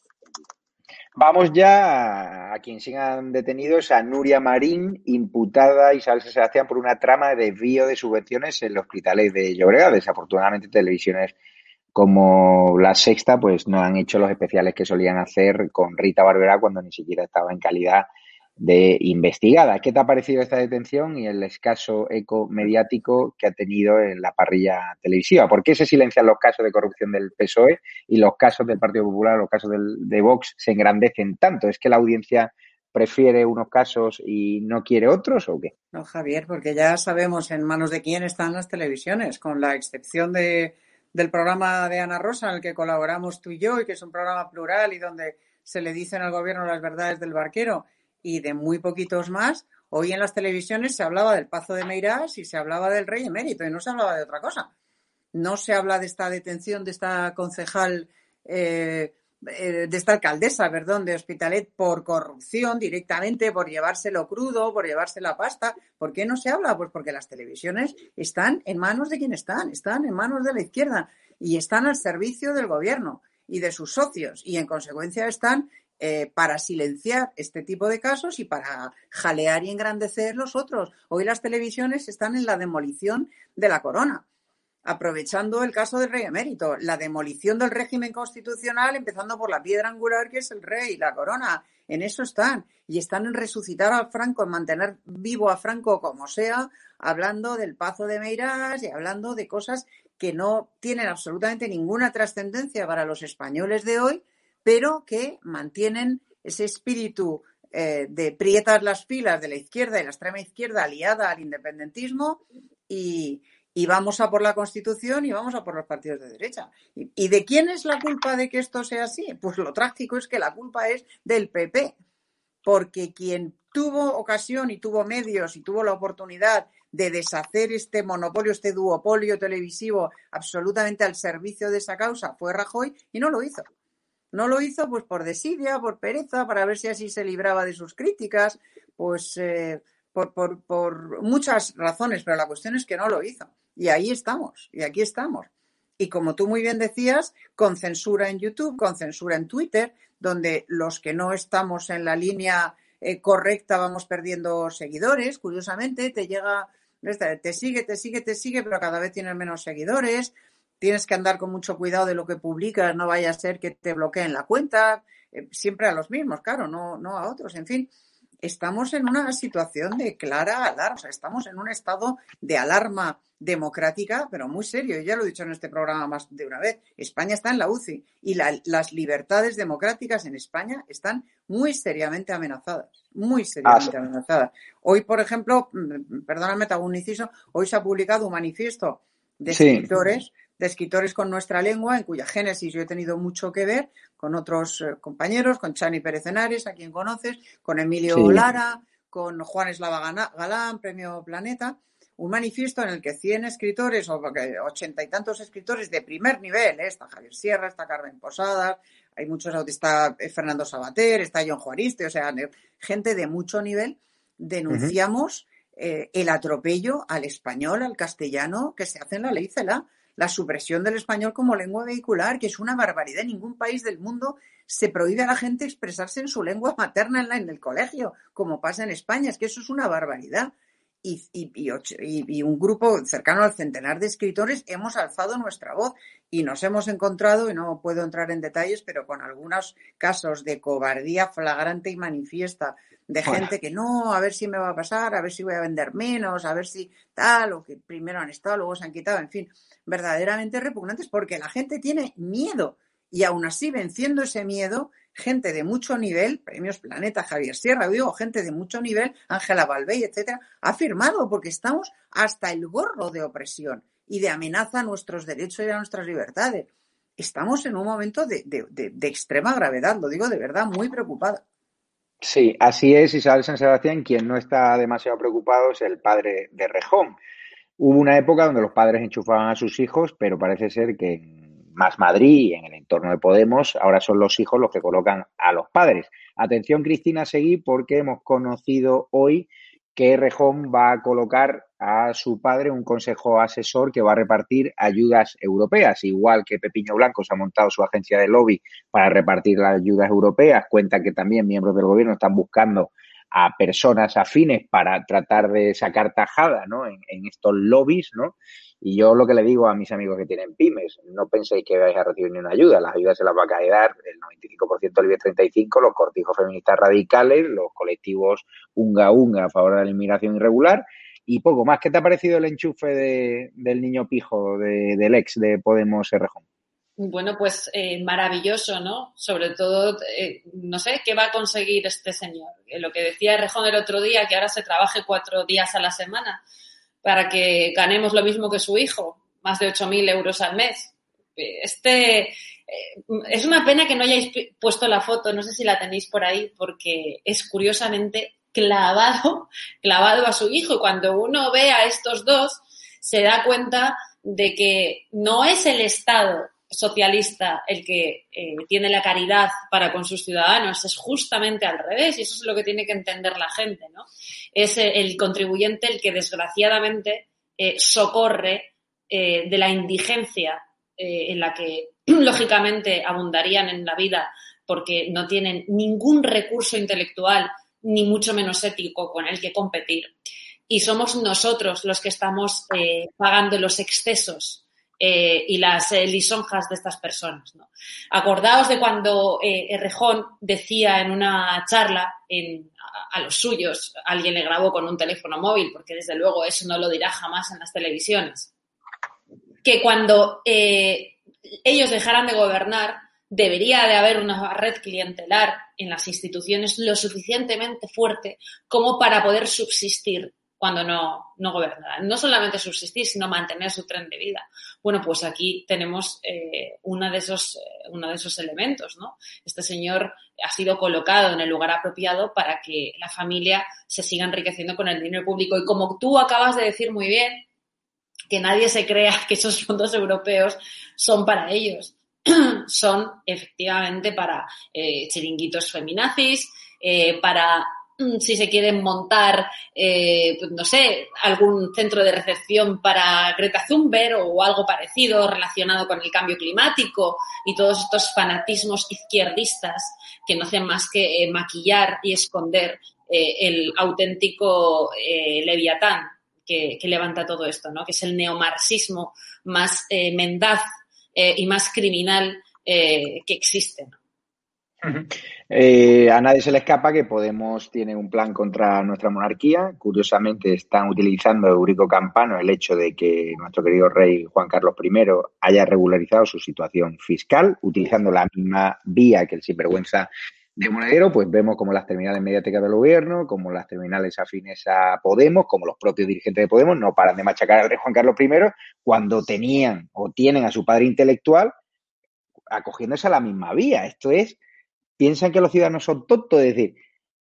[SPEAKER 5] Vamos ya a, quien sigan detenidos, a Nuria Marín, imputada Isabel Sebastián por una trama de desvío de subvenciones en los hospitales de Llobregat. Desafortunadamente, televisiones como La Sexta, pues no han hecho los especiales que solían hacer con Rita Barberá cuando ni siquiera estaba en calidad de investigada. ¿Qué te ha parecido esta detención y el escaso eco mediático que ha tenido en la parrilla televisiva? ¿Por qué se silencian los casos de corrupción del PSOE y los casos del Partido Popular, los casos del, de Vox se engrandecen tanto? ¿Es que la audiencia prefiere unos casos y no quiere otros o qué?
[SPEAKER 7] No, Javier, porque ya sabemos en manos de quién están las televisiones, con la excepción de, del programa de Ana Rosa en el que colaboramos tú y yo y que es un programa plural y donde se le dicen al gobierno las verdades del barquero y de muy poquitos más. Hoy en las televisiones se hablaba del Pazo de Meirás y se hablaba del rey emérito y no se hablaba de otra cosa. No se habla de esta detención de esta concejal, eh, eh, de esta alcaldesa, perdón, de Hospitalet por corrupción directamente, por llevárselo crudo, por llevarse la pasta. ¿Por qué no se habla? Pues porque las televisiones están en manos de quien están, están en manos de la izquierda y están al servicio del gobierno y de sus socios y en consecuencia están eh, para silenciar este tipo de casos y para jalear y engrandecer los otros. Hoy las televisiones están en la demolición de la corona. aprovechando el caso del rey emérito, la demolición del régimen constitucional, empezando por la piedra angular que es el rey, la corona. En eso están. Y están en resucitar al Franco, en mantener vivo a Franco como sea, hablando del Pazo de Meirás y hablando de cosas que no tienen absolutamente ninguna trascendencia para los españoles de hoy, pero que mantienen ese espíritu eh, de prietas las filas de la izquierda y la extrema izquierda aliada al independentismo y, y vamos a por la Constitución y vamos a por los partidos de derecha. ¿Y, de quién es la culpa de que esto sea así? Pues lo trágico es que la culpa es del PP, porque quien tuvo ocasión y tuvo medios y tuvo la oportunidad de deshacer este monopolio, este duopolio televisivo absolutamente al servicio de esa causa fue Rajoy y no lo hizo. No lo hizo pues por desidia, por pereza, para ver si así se libraba de sus críticas, pues eh, por, por, por muchas razones, pero la cuestión es que no lo hizo. Y ahí estamos, y aquí estamos. Y como tú muy bien decías, con censura en YouTube, con censura en Twitter, donde los que no estamos en la línea eh, correcta vamos perdiendo seguidores, curiosamente, te llega, te sigue, te sigue, te sigue, pero cada vez tienes menos seguidores, tienes que andar con mucho cuidado de lo que publicas, no vaya a ser que te bloqueen la cuenta, eh, siempre a los mismos, claro, no, no a otros, en fin estamos en una situación de clara alarma, o sea, estamos en un estado de alarma democrática, pero muy serio. Ya lo he dicho en este programa más de una vez. España está en la UCI y las libertades democráticas en España están muy seriamente amenazadas, muy seriamente ah, amenazadas. Hoy, por ejemplo, mm, perdóname, te hago un inciso, hoy se ha publicado un manifiesto de escritores de escritores con nuestra lengua, en cuya génesis yo he tenido mucho que ver con otros eh, compañeros, con Chani Pérez Henares, a quien conoces, con Emilio Lara, con Juan Eslava Galán, Premio Planeta, un manifiesto en el que 100 escritores o ochenta y tantos escritores de primer nivel, ¿eh? está Javier Sierra, está Carmen Posadas, hay muchos, está eh, Fernando Sabater, está John Juariste, o sea, gente de mucho nivel, denunciamos el atropello al español, al castellano que se hace en la ley CELA la supresión del español como lengua vehicular, que es una barbaridad. En ningún país del mundo se prohíbe a la gente expresarse en su lengua materna en, el colegio, como pasa en España. Es que eso es una barbaridad. Y, y, un grupo cercano al centenar de escritores hemos alzado nuestra voz y nos hemos encontrado, y no puedo entrar en detalles, pero con algunos casos de cobardía flagrante y manifiesta de gente que no, a ver si me va a pasar, a ver si voy a vender menos, a ver si tal, o que primero han estado, luego se han quitado, en fin, verdaderamente repugnantes porque la gente tiene miedo y aún así venciendo ese miedo, gente de mucho nivel, premios Planeta, Javier Sierra, digo, gente de mucho nivel, Ángela Balbey, etcétera, ha firmado porque estamos hasta el gorro de opresión y de amenaza a nuestros derechos y a nuestras libertades. Estamos en un momento de, de extrema gravedad, lo digo de verdad, muy preocupada.
[SPEAKER 5] Sí, así es Isabel San Sebastián. Quien no está demasiado preocupado es el padre de Rejón. Hubo una época donde los padres enchufaban a sus hijos, pero parece ser que Más Madrid en el entorno de Podemos ahora son los hijos los que colocan a los padres. Atención, Cristina Seguí, porque hemos conocido hoy que Rejón va a colocar a su padre un consejo asesor que va a repartir ayudas europeas, igual que Pepiño Blanco se ha montado su agencia de lobby para repartir las ayudas europeas, cuenta que también miembros del gobierno están buscando a personas afines para tratar de sacar tajada ¿no? en, estos lobbies, ¿no? Y yo lo que le digo a mis amigos que tienen pymes, no penséis que vais a recibir ni una ayuda, las ayudas se las va a caer el 95% del IBEX 35, los cortijos feministas radicales, los colectivos unga unga a favor de la inmigración irregular y poco más. ¿Qué te ha parecido el enchufe de, del niño pijo del ex de Podemos Errejón?
[SPEAKER 4] Bueno, pues eh, maravilloso, ¿no? Sobre todo, eh, no sé, ¿qué va a conseguir este señor? Eh, lo que decía Rejón el otro día, que ahora se trabaje cuatro días a la semana para que ganemos lo mismo que su hijo, más de 8.000 euros al mes. Este, es una pena que no hayáis puesto la foto, no sé si la tenéis por ahí, porque es curiosamente clavado, clavado a su hijo. Y cuando uno ve a estos dos, se da cuenta de que no es el Estado socialista el que eh, tiene la caridad para con sus ciudadanos, es justamente al revés, y eso es lo que tiene que entender la gente, ¿no? Es el contribuyente el que desgraciadamente eh, socorre eh, de la indigencia en la que lógicamente abundarían en la vida porque no tienen ningún recurso intelectual ni mucho menos ético con el que competir. Y somos nosotros los que estamos pagando los excesos eh, y las eh, lisonjas de estas personas. Acordaos de cuando eh, Errejón decía en una charla a, a, los suyos, alguien le grabó con un teléfono móvil, porque desde luego eso no lo dirá jamás en las televisiones, que cuando ellos dejaran de gobernar, debería de haber una red clientelar en las instituciones lo suficientemente fuerte como para poder subsistir cuando no, no. No solamente subsistir, sino mantener su tren de vida. Bueno, pues aquí tenemos eh, de esos, eh, uno de esos elementos, ¿no? Este señor ha sido colocado en el lugar apropiado para que la familia se siga enriqueciendo con el dinero público. Y como tú acabas de decir muy bien, que nadie se crea que esos fondos europeos son para ellos. son efectivamente para eh, chiringuitos feminazis, eh, para si se quieren montar, eh, pues no sé, algún centro de recepción para Greta Thunberg o algo parecido relacionado con el cambio climático y todos estos fanatismos izquierdistas que no hacen más que eh, maquillar y esconder eh, el auténtico leviatán que, levanta todo esto, ¿no? que es el neomarxismo más mendaz y más criminal que existe.
[SPEAKER 5] Eh, a nadie se le escapa que Podemos tiene un plan contra nuestra monarquía. Curiosamente, están utilizando Eurico Campano el hecho de que nuestro querido rey Juan Carlos I haya regularizado su situación fiscal, utilizando la misma vía que el sinvergüenza de Monedero, pues vemos como las terminales mediáticas del gobierno, como las terminales afines a Podemos, como los propios dirigentes de Podemos no paran de machacar al rey Juan Carlos I cuando tenían o tienen a su padre intelectual acogiéndose a la misma vía. Esto es piensan que los ciudadanos son tontos, es decir,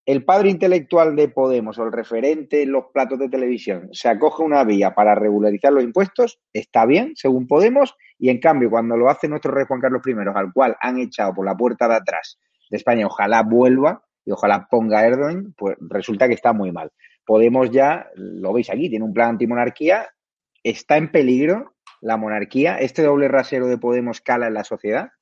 [SPEAKER 5] el padre intelectual de Podemos o el referente en los platos de televisión se acoge una vía para regularizar los impuestos, está bien, según Podemos, y en cambio, cuando lo hace nuestro rey Juan Carlos I, al cual han echado por la puerta de atrás de España, ojalá vuelva y ojalá ponga Erdogan, pues resulta que está muy mal. Podemos ya, lo veis aquí, tiene un plan antimonarquía, está en peligro la monarquía, este doble rasero de Podemos cala en la sociedad.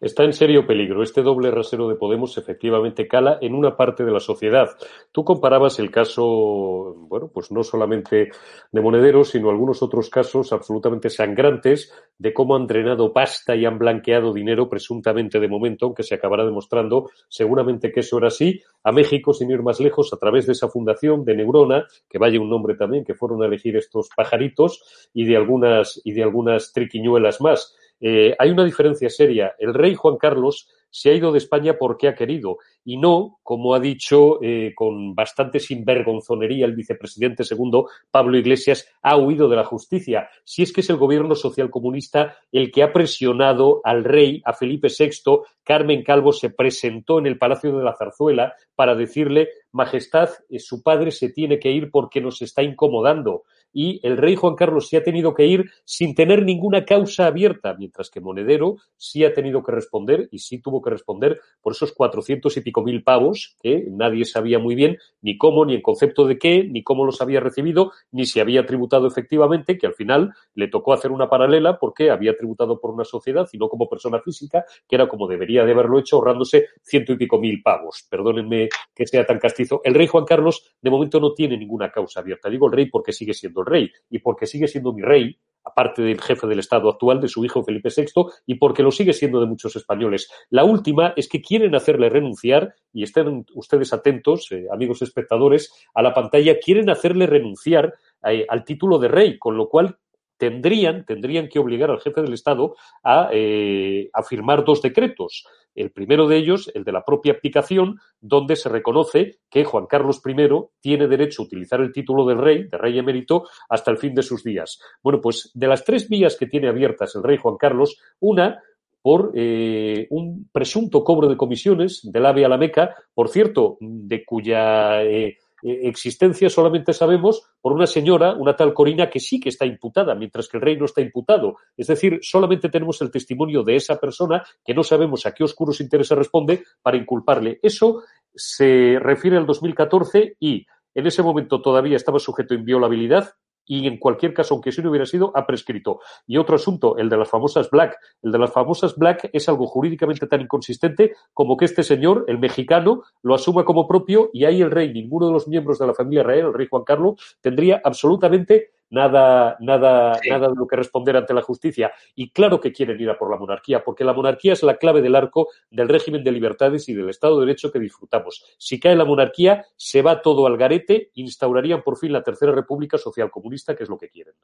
[SPEAKER 6] Está en serio peligro. Este doble rasero de Podemos efectivamente cala en una parte de la sociedad. Tú comparabas el caso, bueno, pues no solamente de Monedero, sino algunos otros casos absolutamente sangrantes de cómo han drenado pasta y han blanqueado dinero presuntamente de momento, aunque se acabará demostrando seguramente que eso era así, a México, sin ir más lejos, a través de esa fundación de Neurona, que vaya un nombre también, que fueron a elegir estos pajaritos y de algunas, y de algunas triquiñuelas más. Eh, hay una diferencia seria. El rey Juan Carlos se ha ido de España porque ha querido y no, como ha dicho eh, con bastante sinvergonzonería el vicepresidente segundo, Pablo Iglesias, ha huido de la justicia. Si es que es el gobierno socialcomunista el que ha presionado al rey, a Felipe VI, Carmen Calvo se presentó en el Palacio de la Zarzuela para decirle, Majestad, eh, su padre se tiene que ir porque nos está incomodando y el rey Juan Carlos sí ha tenido que ir sin tener ninguna causa abierta, mientras que Monedero sí ha tenido que responder y sí tuvo que responder por esos cuatrocientos y pico mil pavos que nadie sabía muy bien ni cómo, ni en concepto de qué, ni cómo los había recibido, ni si había tributado efectivamente, que al final le tocó hacer una paralela porque había tributado por una sociedad y no como persona física, que era como debería de haberlo hecho ahorrándose ciento y pico mil pavos. Perdónenme que sea tan castizo. El rey Juan Carlos de momento no tiene ninguna causa abierta. Digo el rey porque sigue siendo el rey y porque sigue siendo mi rey, aparte del jefe del Estado actual, de su hijo Felipe VI, y porque lo sigue siendo de muchos españoles. La última es que quieren hacerle renunciar, y estén ustedes atentos, eh, amigos espectadores, a la pantalla, quieren hacerle renunciar eh, al título de rey, con lo cual tendrían, tendrían que obligar al jefe del Estado a, eh, a, firmar dos decretos. El primero de ellos, el de la propia aplicación, donde se reconoce que Juan Carlos I tiene derecho a utilizar el título del rey, de rey emérito, hasta el fin de sus días. Bueno, pues de las tres vías que tiene abiertas el rey Juan Carlos, una por eh, un presunto cobro de comisiones del AVE a la Meca, por cierto, de cuya eh, eh, existencia solamente sabemos por una señora, una tal Corina, que sí que está imputada, mientras que el rey no está imputado. Es decir, solamente tenemos el testimonio de esa persona que no sabemos a qué oscuros intereses responde para inculparle. Eso se refiere al 2014 y en ese momento todavía estaba sujeto a inviolabilidad y en cualquier caso, aunque si no hubiera sido, ha prescrito. Y otro asunto, el de las famosas Black. El de las famosas Black es algo jurídicamente tan inconsistente como que este señor, el mexicano, lo asuma como propio y ahí el rey, ninguno de los miembros de la familia real, el rey Juan Carlos, tendría absolutamente nada, nada, nada de lo que responder ante la justicia. Y claro que quieren ir a por la monarquía, porque la monarquía es la clave del arco del régimen de libertades y del Estado de Derecho que disfrutamos. Si cae la monarquía, se va todo al garete, instaurarían por fin la Tercera República Social Comunista, que es lo que quieren.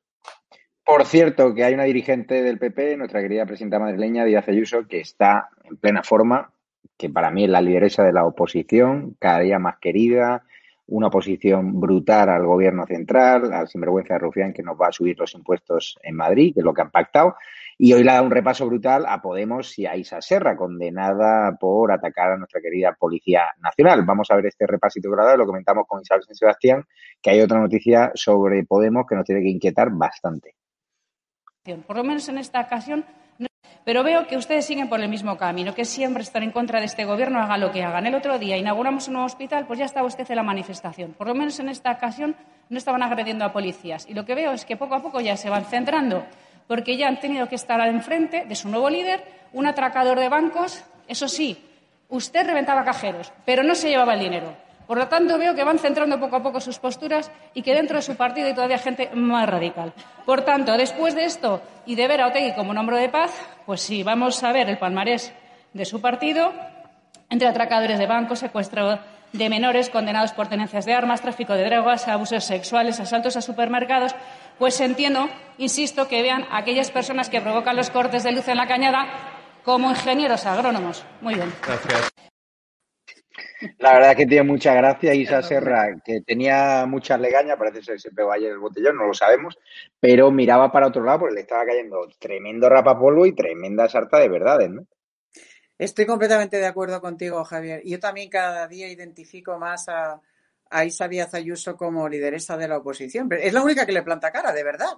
[SPEAKER 5] Por cierto, que hay una dirigente del PP, nuestra querida presidenta madrileña, Díaz Ayuso, que está en plena forma, que para mí es la lideresa de la oposición, cada día más querida, una oposición brutal al gobierno central, al sinvergüenza de Rufián que nos va a subir los impuestos en Madrid, que es lo que han pactado. Y hoy le da un repaso brutal a Podemos y a Isa Serra, condenada por atacar a nuestra querida Policía Nacional. Vamos a ver este repasito grabado, lo comentamos con Isabel San Sebastián, que hay otra noticia sobre Podemos que nos tiene que inquietar bastante.
[SPEAKER 10] Por lo menos en esta ocasión pero veo que ustedes siguen por el mismo camino, que siempre están en contra de este gobierno, hagan lo que hagan. El otro día inauguramos un nuevo hospital, pues ya estaba usted en la manifestación. Por lo menos en esta ocasión no estaban agrediendo a policías. Y lo que veo es que poco a poco ya se van centrando, porque ya han tenido que estar enfrente de su nuevo líder, un atracador de bancos. Eso sí, usted reventaba cajeros, pero no se llevaba el dinero. Por lo tanto, veo que van centrando poco a poco sus posturas y que dentro de su partido hay todavía gente más radical. Por tanto, después de esto y de ver a Otegui como nombre de paz, pues sí, vamos a ver el palmarés de su partido entre atracadores de bancos, secuestro de menores condenados por tenencias de armas, tráfico de drogas, abusos sexuales, asaltos a supermercados, pues entiendo, insisto, que vean a aquellas personas que provocan los cortes de luz en la cañada como ingenieros agrónomos. Muy bien. Gracias.
[SPEAKER 5] La verdad que tiene mucha gracia Isa Serra, que tenía muchas legañas, parece ser que se pegó ayer el botellón, no lo sabemos, pero miraba para otro lado porque le estaba cayendo tremendo rapapolvo y tremenda sarta de verdades, ¿no?
[SPEAKER 7] Estoy completamente de acuerdo contigo, Javier. Yo también cada día identifico más a, a Isa Díaz Ayuso como lideresa de la oposición. Es la única que le planta cara, de verdad,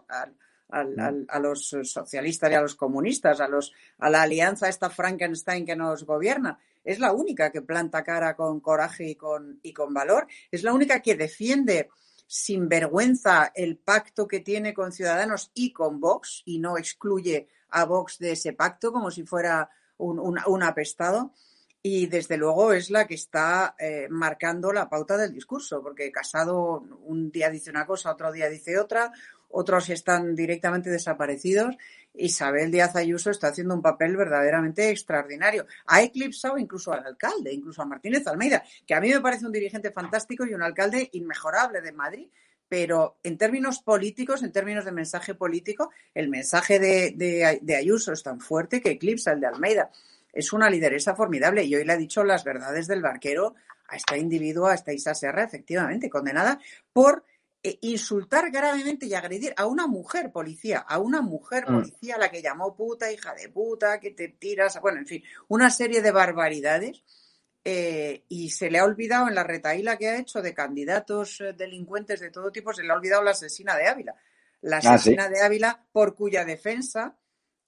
[SPEAKER 7] mm. a los socialistas y a los comunistas, a, los, a la alianza esta Frankenstein que nos gobierna es la única que planta cara con coraje y con, y con valor, es la única que defiende sin vergüenza el pacto que tiene con Ciudadanos y con Vox y no excluye a Vox de ese pacto como si fuera un, apestado. Y desde luego es la que está eh, marcando la pauta del discurso, porque Casado un día dice una cosa, otro día dice otra, otros están directamente desaparecidos. Isabel Díaz Ayuso está haciendo un papel verdaderamente extraordinario. Ha eclipsado incluso al alcalde, incluso a Martínez Almeida, que a mí me parece un dirigente fantástico y un alcalde inmejorable de Madrid. Pero en términos políticos, en términos de mensaje político, el mensaje de, Ayuso es tan fuerte que eclipsa el de Almeida. Es una lideresa formidable y hoy le ha dicho las verdades del barquero a esta individua, a esta Isa Serra, efectivamente, condenada por insultar gravemente y agredir a una mujer policía, a una mujer mm. policía a la que llamó puta, hija de puta, que te tiras, bueno, en fin, una serie de barbaridades. Eh, y se le ha olvidado en la retaíla que ha hecho de candidatos eh, delincuentes de todo tipo, se le ha olvidado la asesina de Ávila. La ah, asesina de Ávila, por cuya defensa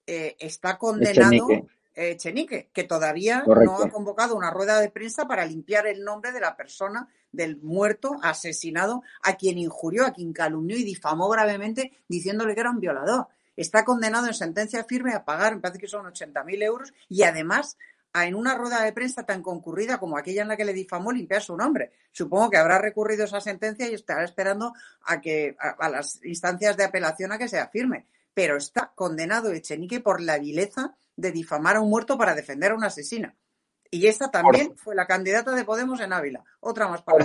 [SPEAKER 7] está condenado Chenique, que todavía no ha convocado una rueda de prensa para limpiar el nombre de la persona del muerto asesinado a quien injurió, a quien calumnió y difamó gravemente diciéndole que era un violador. Está condenado en sentencia firme a pagar, me parece que son 80.000 euros, y además a, en una rueda de prensa tan concurrida como aquella en la que le difamó limpiar su nombre. Supongo que habrá recurrido esa sentencia y estará esperando a que a, las instancias de apelación a que sea firme. Pero está condenado Echenique por la vileza de difamar a un muerto para defender a una asesina. Y esta también fue la candidata de Podemos en Ávila. Otra más para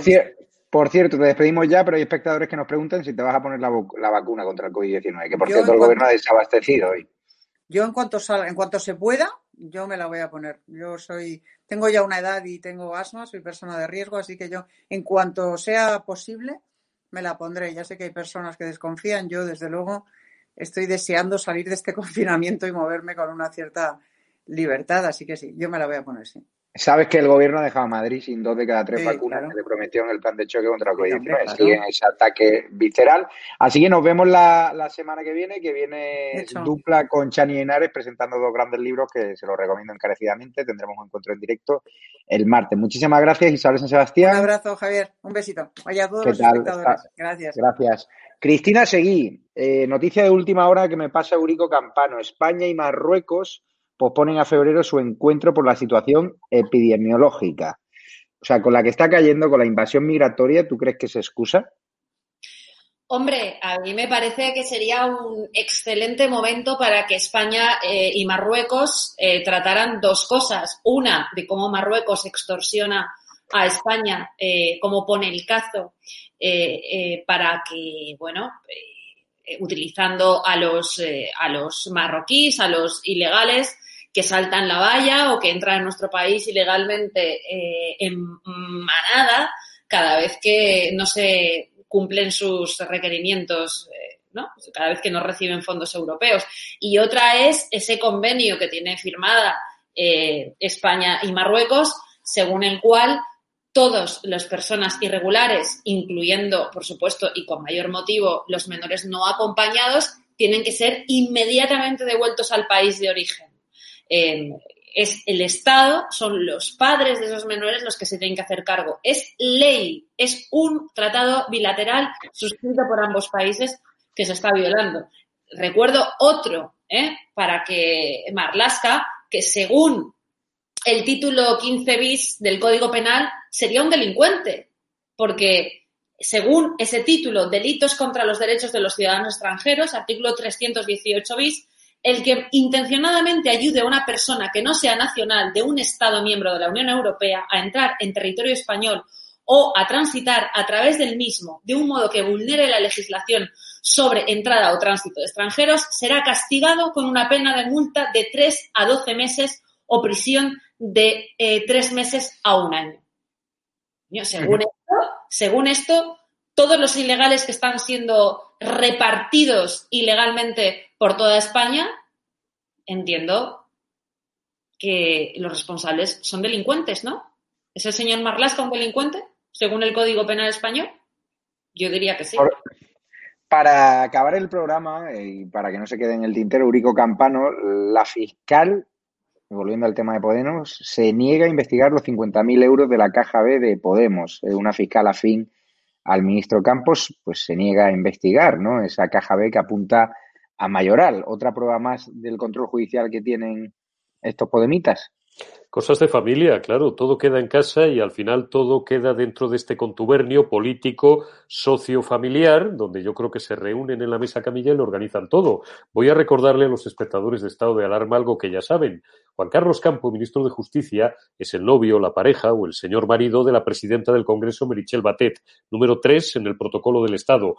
[SPEAKER 5] por, cierto, te despedimos ya, pero hay espectadores que nos preguntan si te vas a poner la, vacuna contra el COVID-19, que por cierto el gobierno ha desabastecido hoy.
[SPEAKER 7] Yo en cuanto salga, en cuanto se pueda, yo me la voy a poner. Yo soy, tengo ya una edad y tengo asma, soy persona de riesgo, así que yo, en cuanto sea posible, me la pondré. Ya sé que hay personas que desconfían, yo desde luego estoy deseando salir de este confinamiento y moverme con una cierta libertad, así que sí, yo me la voy a poner, sí.
[SPEAKER 5] Sabes que el gobierno ha dejado a Madrid sin dos de cada tres vacunas que le prometió en el plan de choque contra el COVID-19. Siguen ese ataque visceral. Así que nos vemos la, semana que viene, que viene dupla con Chani Henares presentando dos grandes libros que se los recomiendo encarecidamente. Tendremos un encuentro en directo el martes. Muchísimas gracias, Isabel San Sebastián.
[SPEAKER 7] Un abrazo, Javier. Un besito. Vaya a todos los espectadores. Gracias.
[SPEAKER 5] Gracias. Cristina Seguí, eh, noticia de última hora que me pasa Eurico Campano. España y Marruecos posponen a febrero su encuentro por la situación epidemiológica. O sea, con la que está cayendo, con la invasión migratoria, ¿tú crees que se excusa?
[SPEAKER 4] Hombre, a mí me parece que sería un excelente momento para que España eh, y Marruecos eh, trataran dos cosas. Una, de cómo Marruecos extorsiona a España, eh, cómo pone el cazo para que, bueno, utilizando a los, a los marroquíes, a los ilegales que saltan la valla o que entran en nuestro país ilegalmente en manada cada vez que no se cumplen sus requerimientos, eh, ¿no? Cada vez que no reciben fondos europeos. Y otra es ese convenio que tiene firmada eh, España y Marruecos, según el cual todas las personas irregulares, incluyendo, por supuesto, y con mayor motivo, los menores no acompañados, tienen que ser inmediatamente devueltos al país de origen. Eh, es el Estado, son los padres de esos menores los que se tienen que hacer cargo. Es ley, es un tratado bilateral suscrito por ambos países que se está violando. Recuerdo otro, ¿eh? para que Marlaska, que según el título 15 bis del Código Penal sería un delincuente, porque según ese título, delitos contra los derechos de los ciudadanos extranjeros, artículo 318 bis, el que intencionadamente ayude a una persona que no sea nacional de un Estado miembro de la Unión Europea a entrar en territorio español o a transitar a través del mismo de un modo que vulnere la legislación sobre entrada o tránsito de extranjeros, será castigado con una pena de multa de 3 a 12 meses o prisión de eh, 3 meses a un año. Según esto, según esto, todos los ilegales que están siendo repartidos ilegalmente por toda España, entiendo que los responsables son delincuentes, ¿no? ¿Es el señor Marlasca un delincuente, según el Código Penal Español? Yo diría que sí.
[SPEAKER 5] Para acabar el programa eh, y para que no se quede en el tintero, Urico Campano, la fiscal, volviendo al tema de Podemos, se niega a investigar los 50.000 euros de la caja B de Podemos, una fiscal afín al ministro Campos, pues se niega a investigar, ¿no? Esa caja B que apunta a Mayoral, otra prueba más del control judicial que tienen estos podemitas.
[SPEAKER 6] Cosas de familia, claro, todo queda en casa y al final todo queda dentro de este contubernio político, socio-familiar, donde yo creo que se reúnen en la mesa camilla y lo organizan todo. Voy a recordarle a los espectadores de estado de alarma algo que ya saben. Juan Carlos Campo, ministro de Justicia, es el novio, la pareja o el señor marido de la presidenta del Congreso, Merichel Batet, número tres en el protocolo del Estado.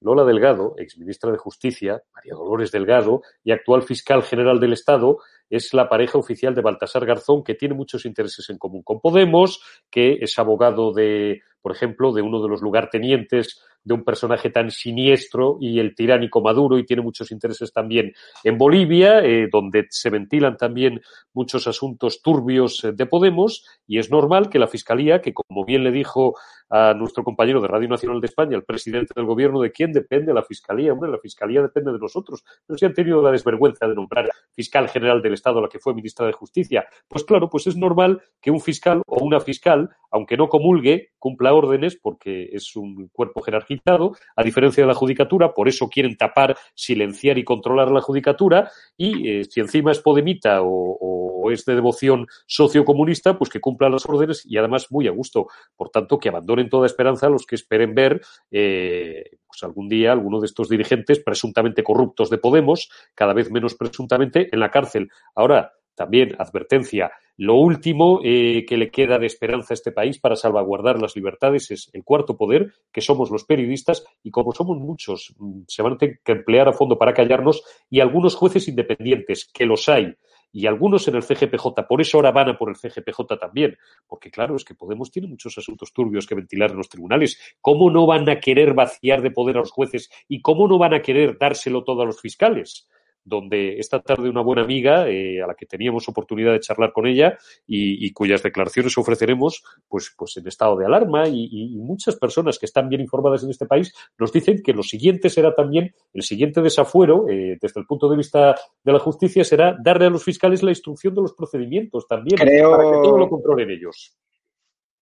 [SPEAKER 6] Lola Delgado, exministra de Justicia, María Dolores Delgado y actual fiscal general del Estado, es la pareja oficial de Baltasar Garzón, que tiene muchos intereses en común con Podemos, que es abogado de, por ejemplo, de uno de los lugartenientes de un personaje tan siniestro y el tiránico Maduro y tiene muchos intereses también en Bolivia, eh, donde se ventilan también muchos asuntos turbios eh, de Podemos y es normal que la Fiscalía, que como bien le dijo a nuestro compañero de Radio Nacional de España, el presidente del gobierno, ¿de quién depende la Fiscalía? Hombre, la Fiscalía depende de nosotros. Pero si han tenido la desvergüenza de nombrar fiscal general del Estado, la que fue ministra de Justicia, pues claro, pues es normal que un fiscal o una fiscal, aunque no comulgue, cumpla órdenes porque es un cuerpo jerarquizado, a diferencia de la judicatura, por eso quieren tapar, silenciar y controlar la judicatura y eh, si encima es podemita o, o es de devoción sociocomunista, pues que cumpla las órdenes y además muy a gusto. Por tanto, que abandonen toda esperanza a los que esperen ver eh, pues algún día alguno de estos dirigentes presuntamente corruptos de Podemos, cada vez menos presuntamente, en la cárcel. Ahora, también advertencia, lo último eh, que le queda de esperanza a este país para salvaguardar las libertades es el cuarto poder, que somos los periodistas, y como somos muchos, mm, se van a tener que emplear a fondo para callarnos, y algunos jueces independientes, que los hay, y algunos en el CGPJ. Por eso ahora van a por el CGPJ también, porque claro, es que Podemos tiene muchos asuntos turbios que ventilar en los tribunales. ¿Cómo no van a querer vaciar de poder a los jueces y cómo no van a querer dárselo todo a los fiscales? Donde esta tarde una buena amiga, eh, a la que teníamos oportunidad de charlar con ella y, cuyas declaraciones ofreceremos, pues, pues en estado de alarma y, muchas personas que están bien informadas en este país nos dicen que lo siguiente será también, el siguiente desafuero, eh, desde el punto de vista de la justicia, será darle a los fiscales la instrucción de los procedimientos también, para que todo lo controlen ellos.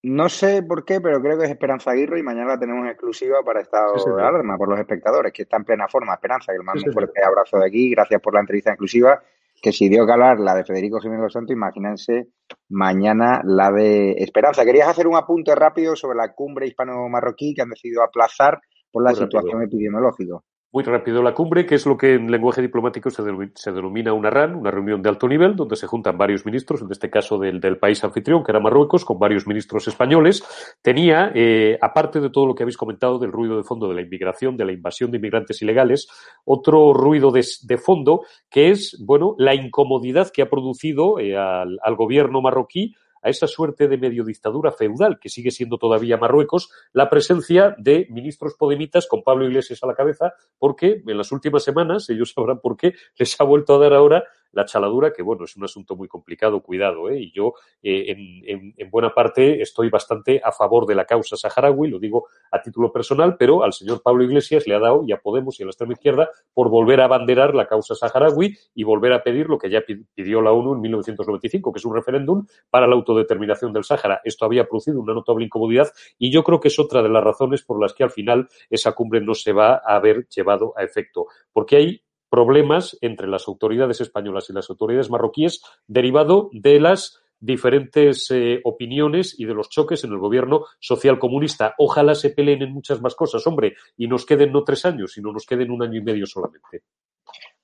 [SPEAKER 5] No sé por qué, pero creo que es Esperanza Aguirre y mañana la tenemos exclusiva para estado de alarma por los espectadores, que está en plena forma. Esperanza, que le mando un fuerte abrazo de aquí. Gracias por la entrevista exclusiva. Que si dio hablar la de Federico Jiménez Santos, imagínense mañana la de Esperanza. Querías hacer un apunte rápido sobre la cumbre hispano-marroquí que han decidido aplazar por la situación epidemiológica.
[SPEAKER 6] Muy rápido la cumbre, que es lo que en lenguaje diplomático se, denomina una RAN, una reunión de alto nivel, donde se juntan varios ministros, en este caso del, país anfitrión, que era Marruecos, con varios ministros españoles. Tenía, eh, aparte de todo lo que habéis comentado del ruido de fondo de la inmigración, de la invasión de inmigrantes ilegales, otro ruido de, fondo que es, bueno, la incomodidad que ha producido eh, al gobierno marroquí a esa suerte de medio dictadura feudal que sigue siendo todavía Marruecos, la presencia de ministros podemitas con Pablo Iglesias a la cabeza, porque en las últimas semanas, ellos sabrán por qué, les ha vuelto a dar ahora la chaladura, que bueno, es un asunto muy complicado, cuidado, ¿eh? y yo eh, en, en, buena parte estoy bastante a favor de la causa saharaui, lo digo a título personal, pero al señor Pablo Iglesias le ha dado, y a Podemos y a la extrema izquierda, por volver a abanderar la causa saharaui y volver a pedir lo que ya pidió la ONU en 1995, que es un referéndum para la autodeterminación del Sáhara. Esto había producido una notable incomodidad y yo creo que es otra de las razones por las que al final esa cumbre no se va a haber llevado a efecto, porque hay problemas entre las autoridades españolas y las autoridades marroquíes derivado de las diferentes eh, opiniones y de los choques en el gobierno social comunista. Ojalá se peleen en muchas más cosas, hombre, y nos queden no tres años, sino nos queden un año y medio solamente.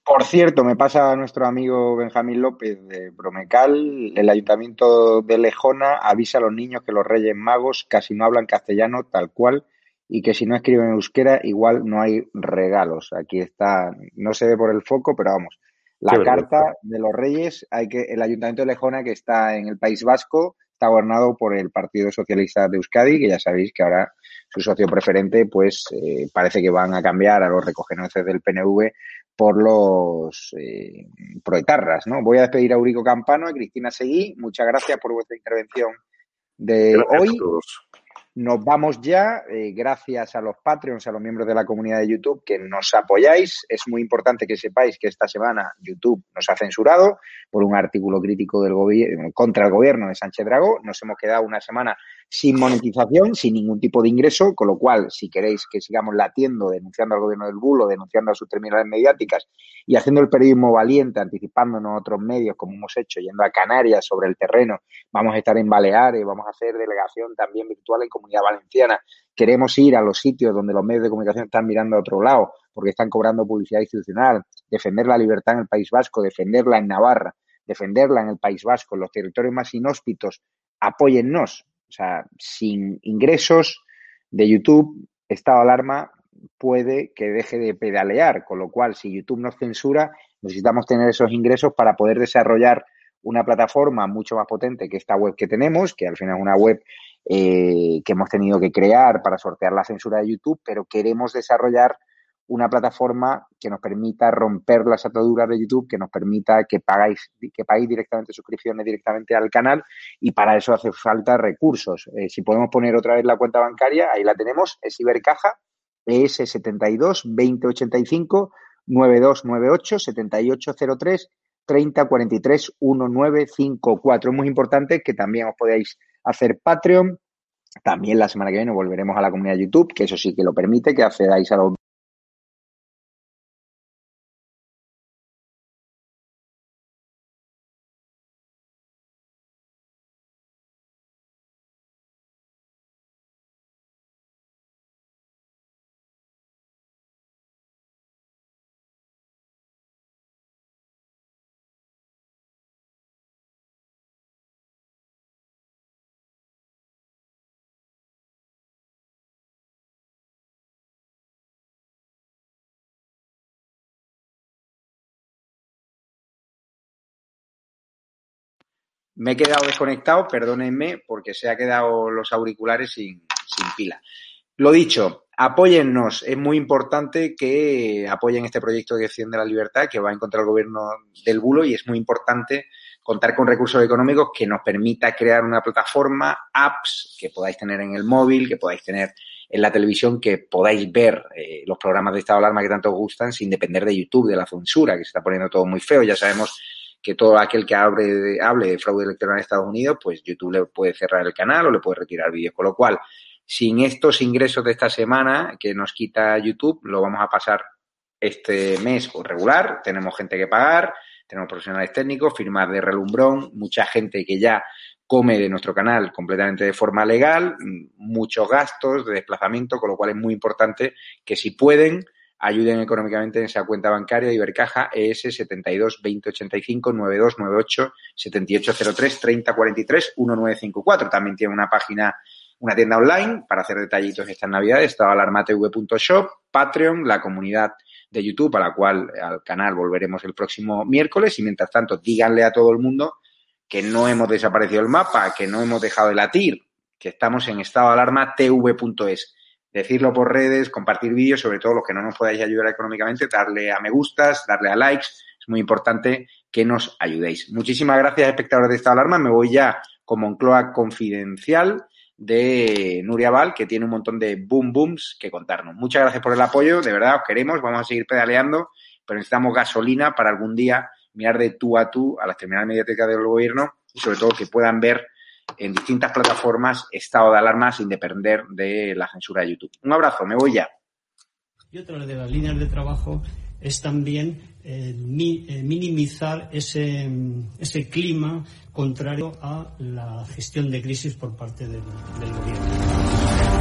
[SPEAKER 5] Por cierto, me pasa a nuestro amigo Benjamín López de Bromecal, el ayuntamiento de Lejona avisa a los niños que los Reyes Magos casi no hablan castellano tal cual y que si no escriben en euskera igual no hay regalos. Aquí está, no se ve por el foco, pero vamos. La carta de los Reyes, hay que el Ayuntamiento de Lejona, que está en el País Vasco, está gobernado por el Partido Socialista de Euskadi, que ya sabéis que ahora su socio preferente, pues eh, parece que van a cambiar a los recogenueces del PNV por los eh, proetarras, ¿no? Voy a despedir a Eurico Campano, a Cristina Seguí. Muchas gracias por vuestra intervención de hoy. Nos vamos ya, eh, gracias a los Patreons, a los miembros de la comunidad de YouTube que nos apoyáis. Es muy importante que sepáis que esta semana YouTube nos ha censurado por un artículo crítico del contra el gobierno de Sánchez Dragó. Nos hemos quedado una semana sin monetización, sin ningún tipo de ingreso, con lo cual, si queréis que sigamos latiendo, denunciando al gobierno del bulo, denunciando a sus terminales mediáticas y haciendo el periodismo valiente, anticipándonos a otros medios, como hemos hecho, yendo a Canarias sobre el terreno, vamos a estar en Baleares, vamos a hacer delegación también virtual en Comunidad Valenciana, queremos ir a los sitios donde los medios de comunicación están mirando a otro lado, porque están cobrando publicidad institucional, defender la libertad en el País Vasco, defenderla en Navarra, defenderla en el País Vasco, en los territorios más inhóspitos, apóyennos, o sea, sin ingresos de YouTube, estado de alarma puede que deje de pedalear, con lo cual si YouTube nos censura, necesitamos tener esos ingresos para poder desarrollar una plataforma mucho más potente que esta web que tenemos, que al final es una web eh, que hemos tenido que crear para sortear la censura de YouTube, pero queremos desarrollar una plataforma que nos permita romper las ataduras de YouTube, que nos permita que pagáis, que paguéis directamente suscripciones directamente al canal y para eso hace falta recursos. Eh, si podemos poner otra vez la cuenta bancaria, ahí la tenemos, es Ibercaja, es 72 2085 9298 7803 3043 1954. Es muy importante que también os podáis hacer Patreon. También la semana que viene volveremos a la comunidad de YouTube, que eso sí que lo permite, que accedáis a los Me he quedado desconectado, perdónenme, porque se ha quedado los auriculares sin, pila. Lo dicho, apóyennos. Es muy importante que apoyen este proyecto de Acción de la Libertad que va en contra del gobierno del bulo y es muy importante contar con recursos económicos que nos permita crear una plataforma, apps que podáis tener en el móvil, que podáis tener en la televisión, que podáis ver eh, los programas de estado de alarma que tanto os gustan sin depender de YouTube, de la censura, que se está poniendo todo muy feo. Ya sabemos que todo aquel que hable, hable de fraude electoral en Estados Unidos, pues YouTube le puede cerrar el canal o le puede retirar vídeos. Con lo cual, sin estos ingresos de esta semana que nos quita YouTube, lo vamos a pasar este mes por regular. Tenemos gente que pagar, tenemos profesionales técnicos, firmas de relumbrón, mucha gente que ya come de nuestro canal completamente de forma legal, muchos gastos de desplazamiento, con lo cual es muy importante que si pueden, ayuden económicamente en esa cuenta bancaria Ibercaja ES 72 20 85 92 98 7803 30 43 1954. También tiene una página, una tienda online para hacer detallitos esta Navidad, estado alarmatv.shop, Patreon, la comunidad de YouTube, a la cual al canal volveremos el próximo miércoles. Y mientras tanto, díganle a todo el mundo que no hemos desaparecido el mapa, que no hemos dejado de latir, que estamos en estado de alarma tv.es decirlo por redes, compartir vídeos, sobre todo los que no nos podáis ayudar económicamente, darle a me gustas, darle a likes. Es muy importante que nos ayudéis. Muchísimas gracias, espectadores de esta alarma. Me voy ya con Moncloa Confidencial de Nuria Val, que tiene un montón de boom booms que contarnos. Muchas gracias por el apoyo, de verdad os queremos, vamos a seguir pedaleando, pero necesitamos gasolina para algún día mirar de tú a tú a las terminales mediáticas del gobierno y sobre todo que puedan ver en distintas plataformas estado de alarma sin depender de la censura de YouTube. Un abrazo, me voy ya.
[SPEAKER 1] Y otra de las líneas de trabajo es también eh, eh, minimizar ese, ese, clima contrario a la gestión de crisis por parte del, del gobierno.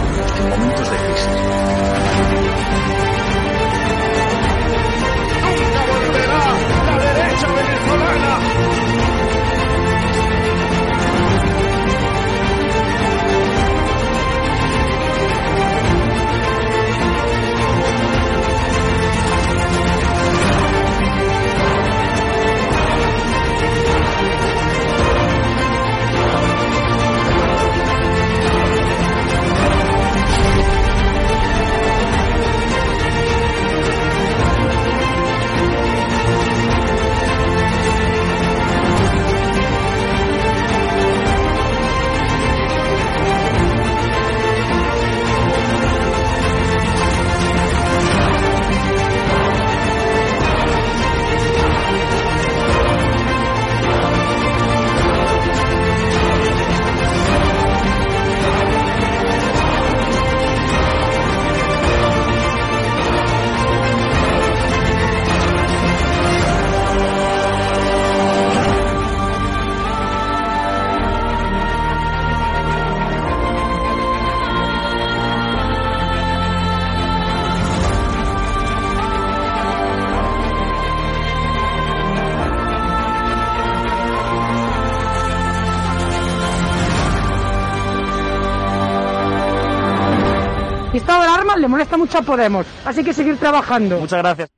[SPEAKER 2] en momentos de crisis.
[SPEAKER 3] Y estado de alarma le molesta mucho a Podemos. Así que seguir trabajando.
[SPEAKER 8] Muchas gracias.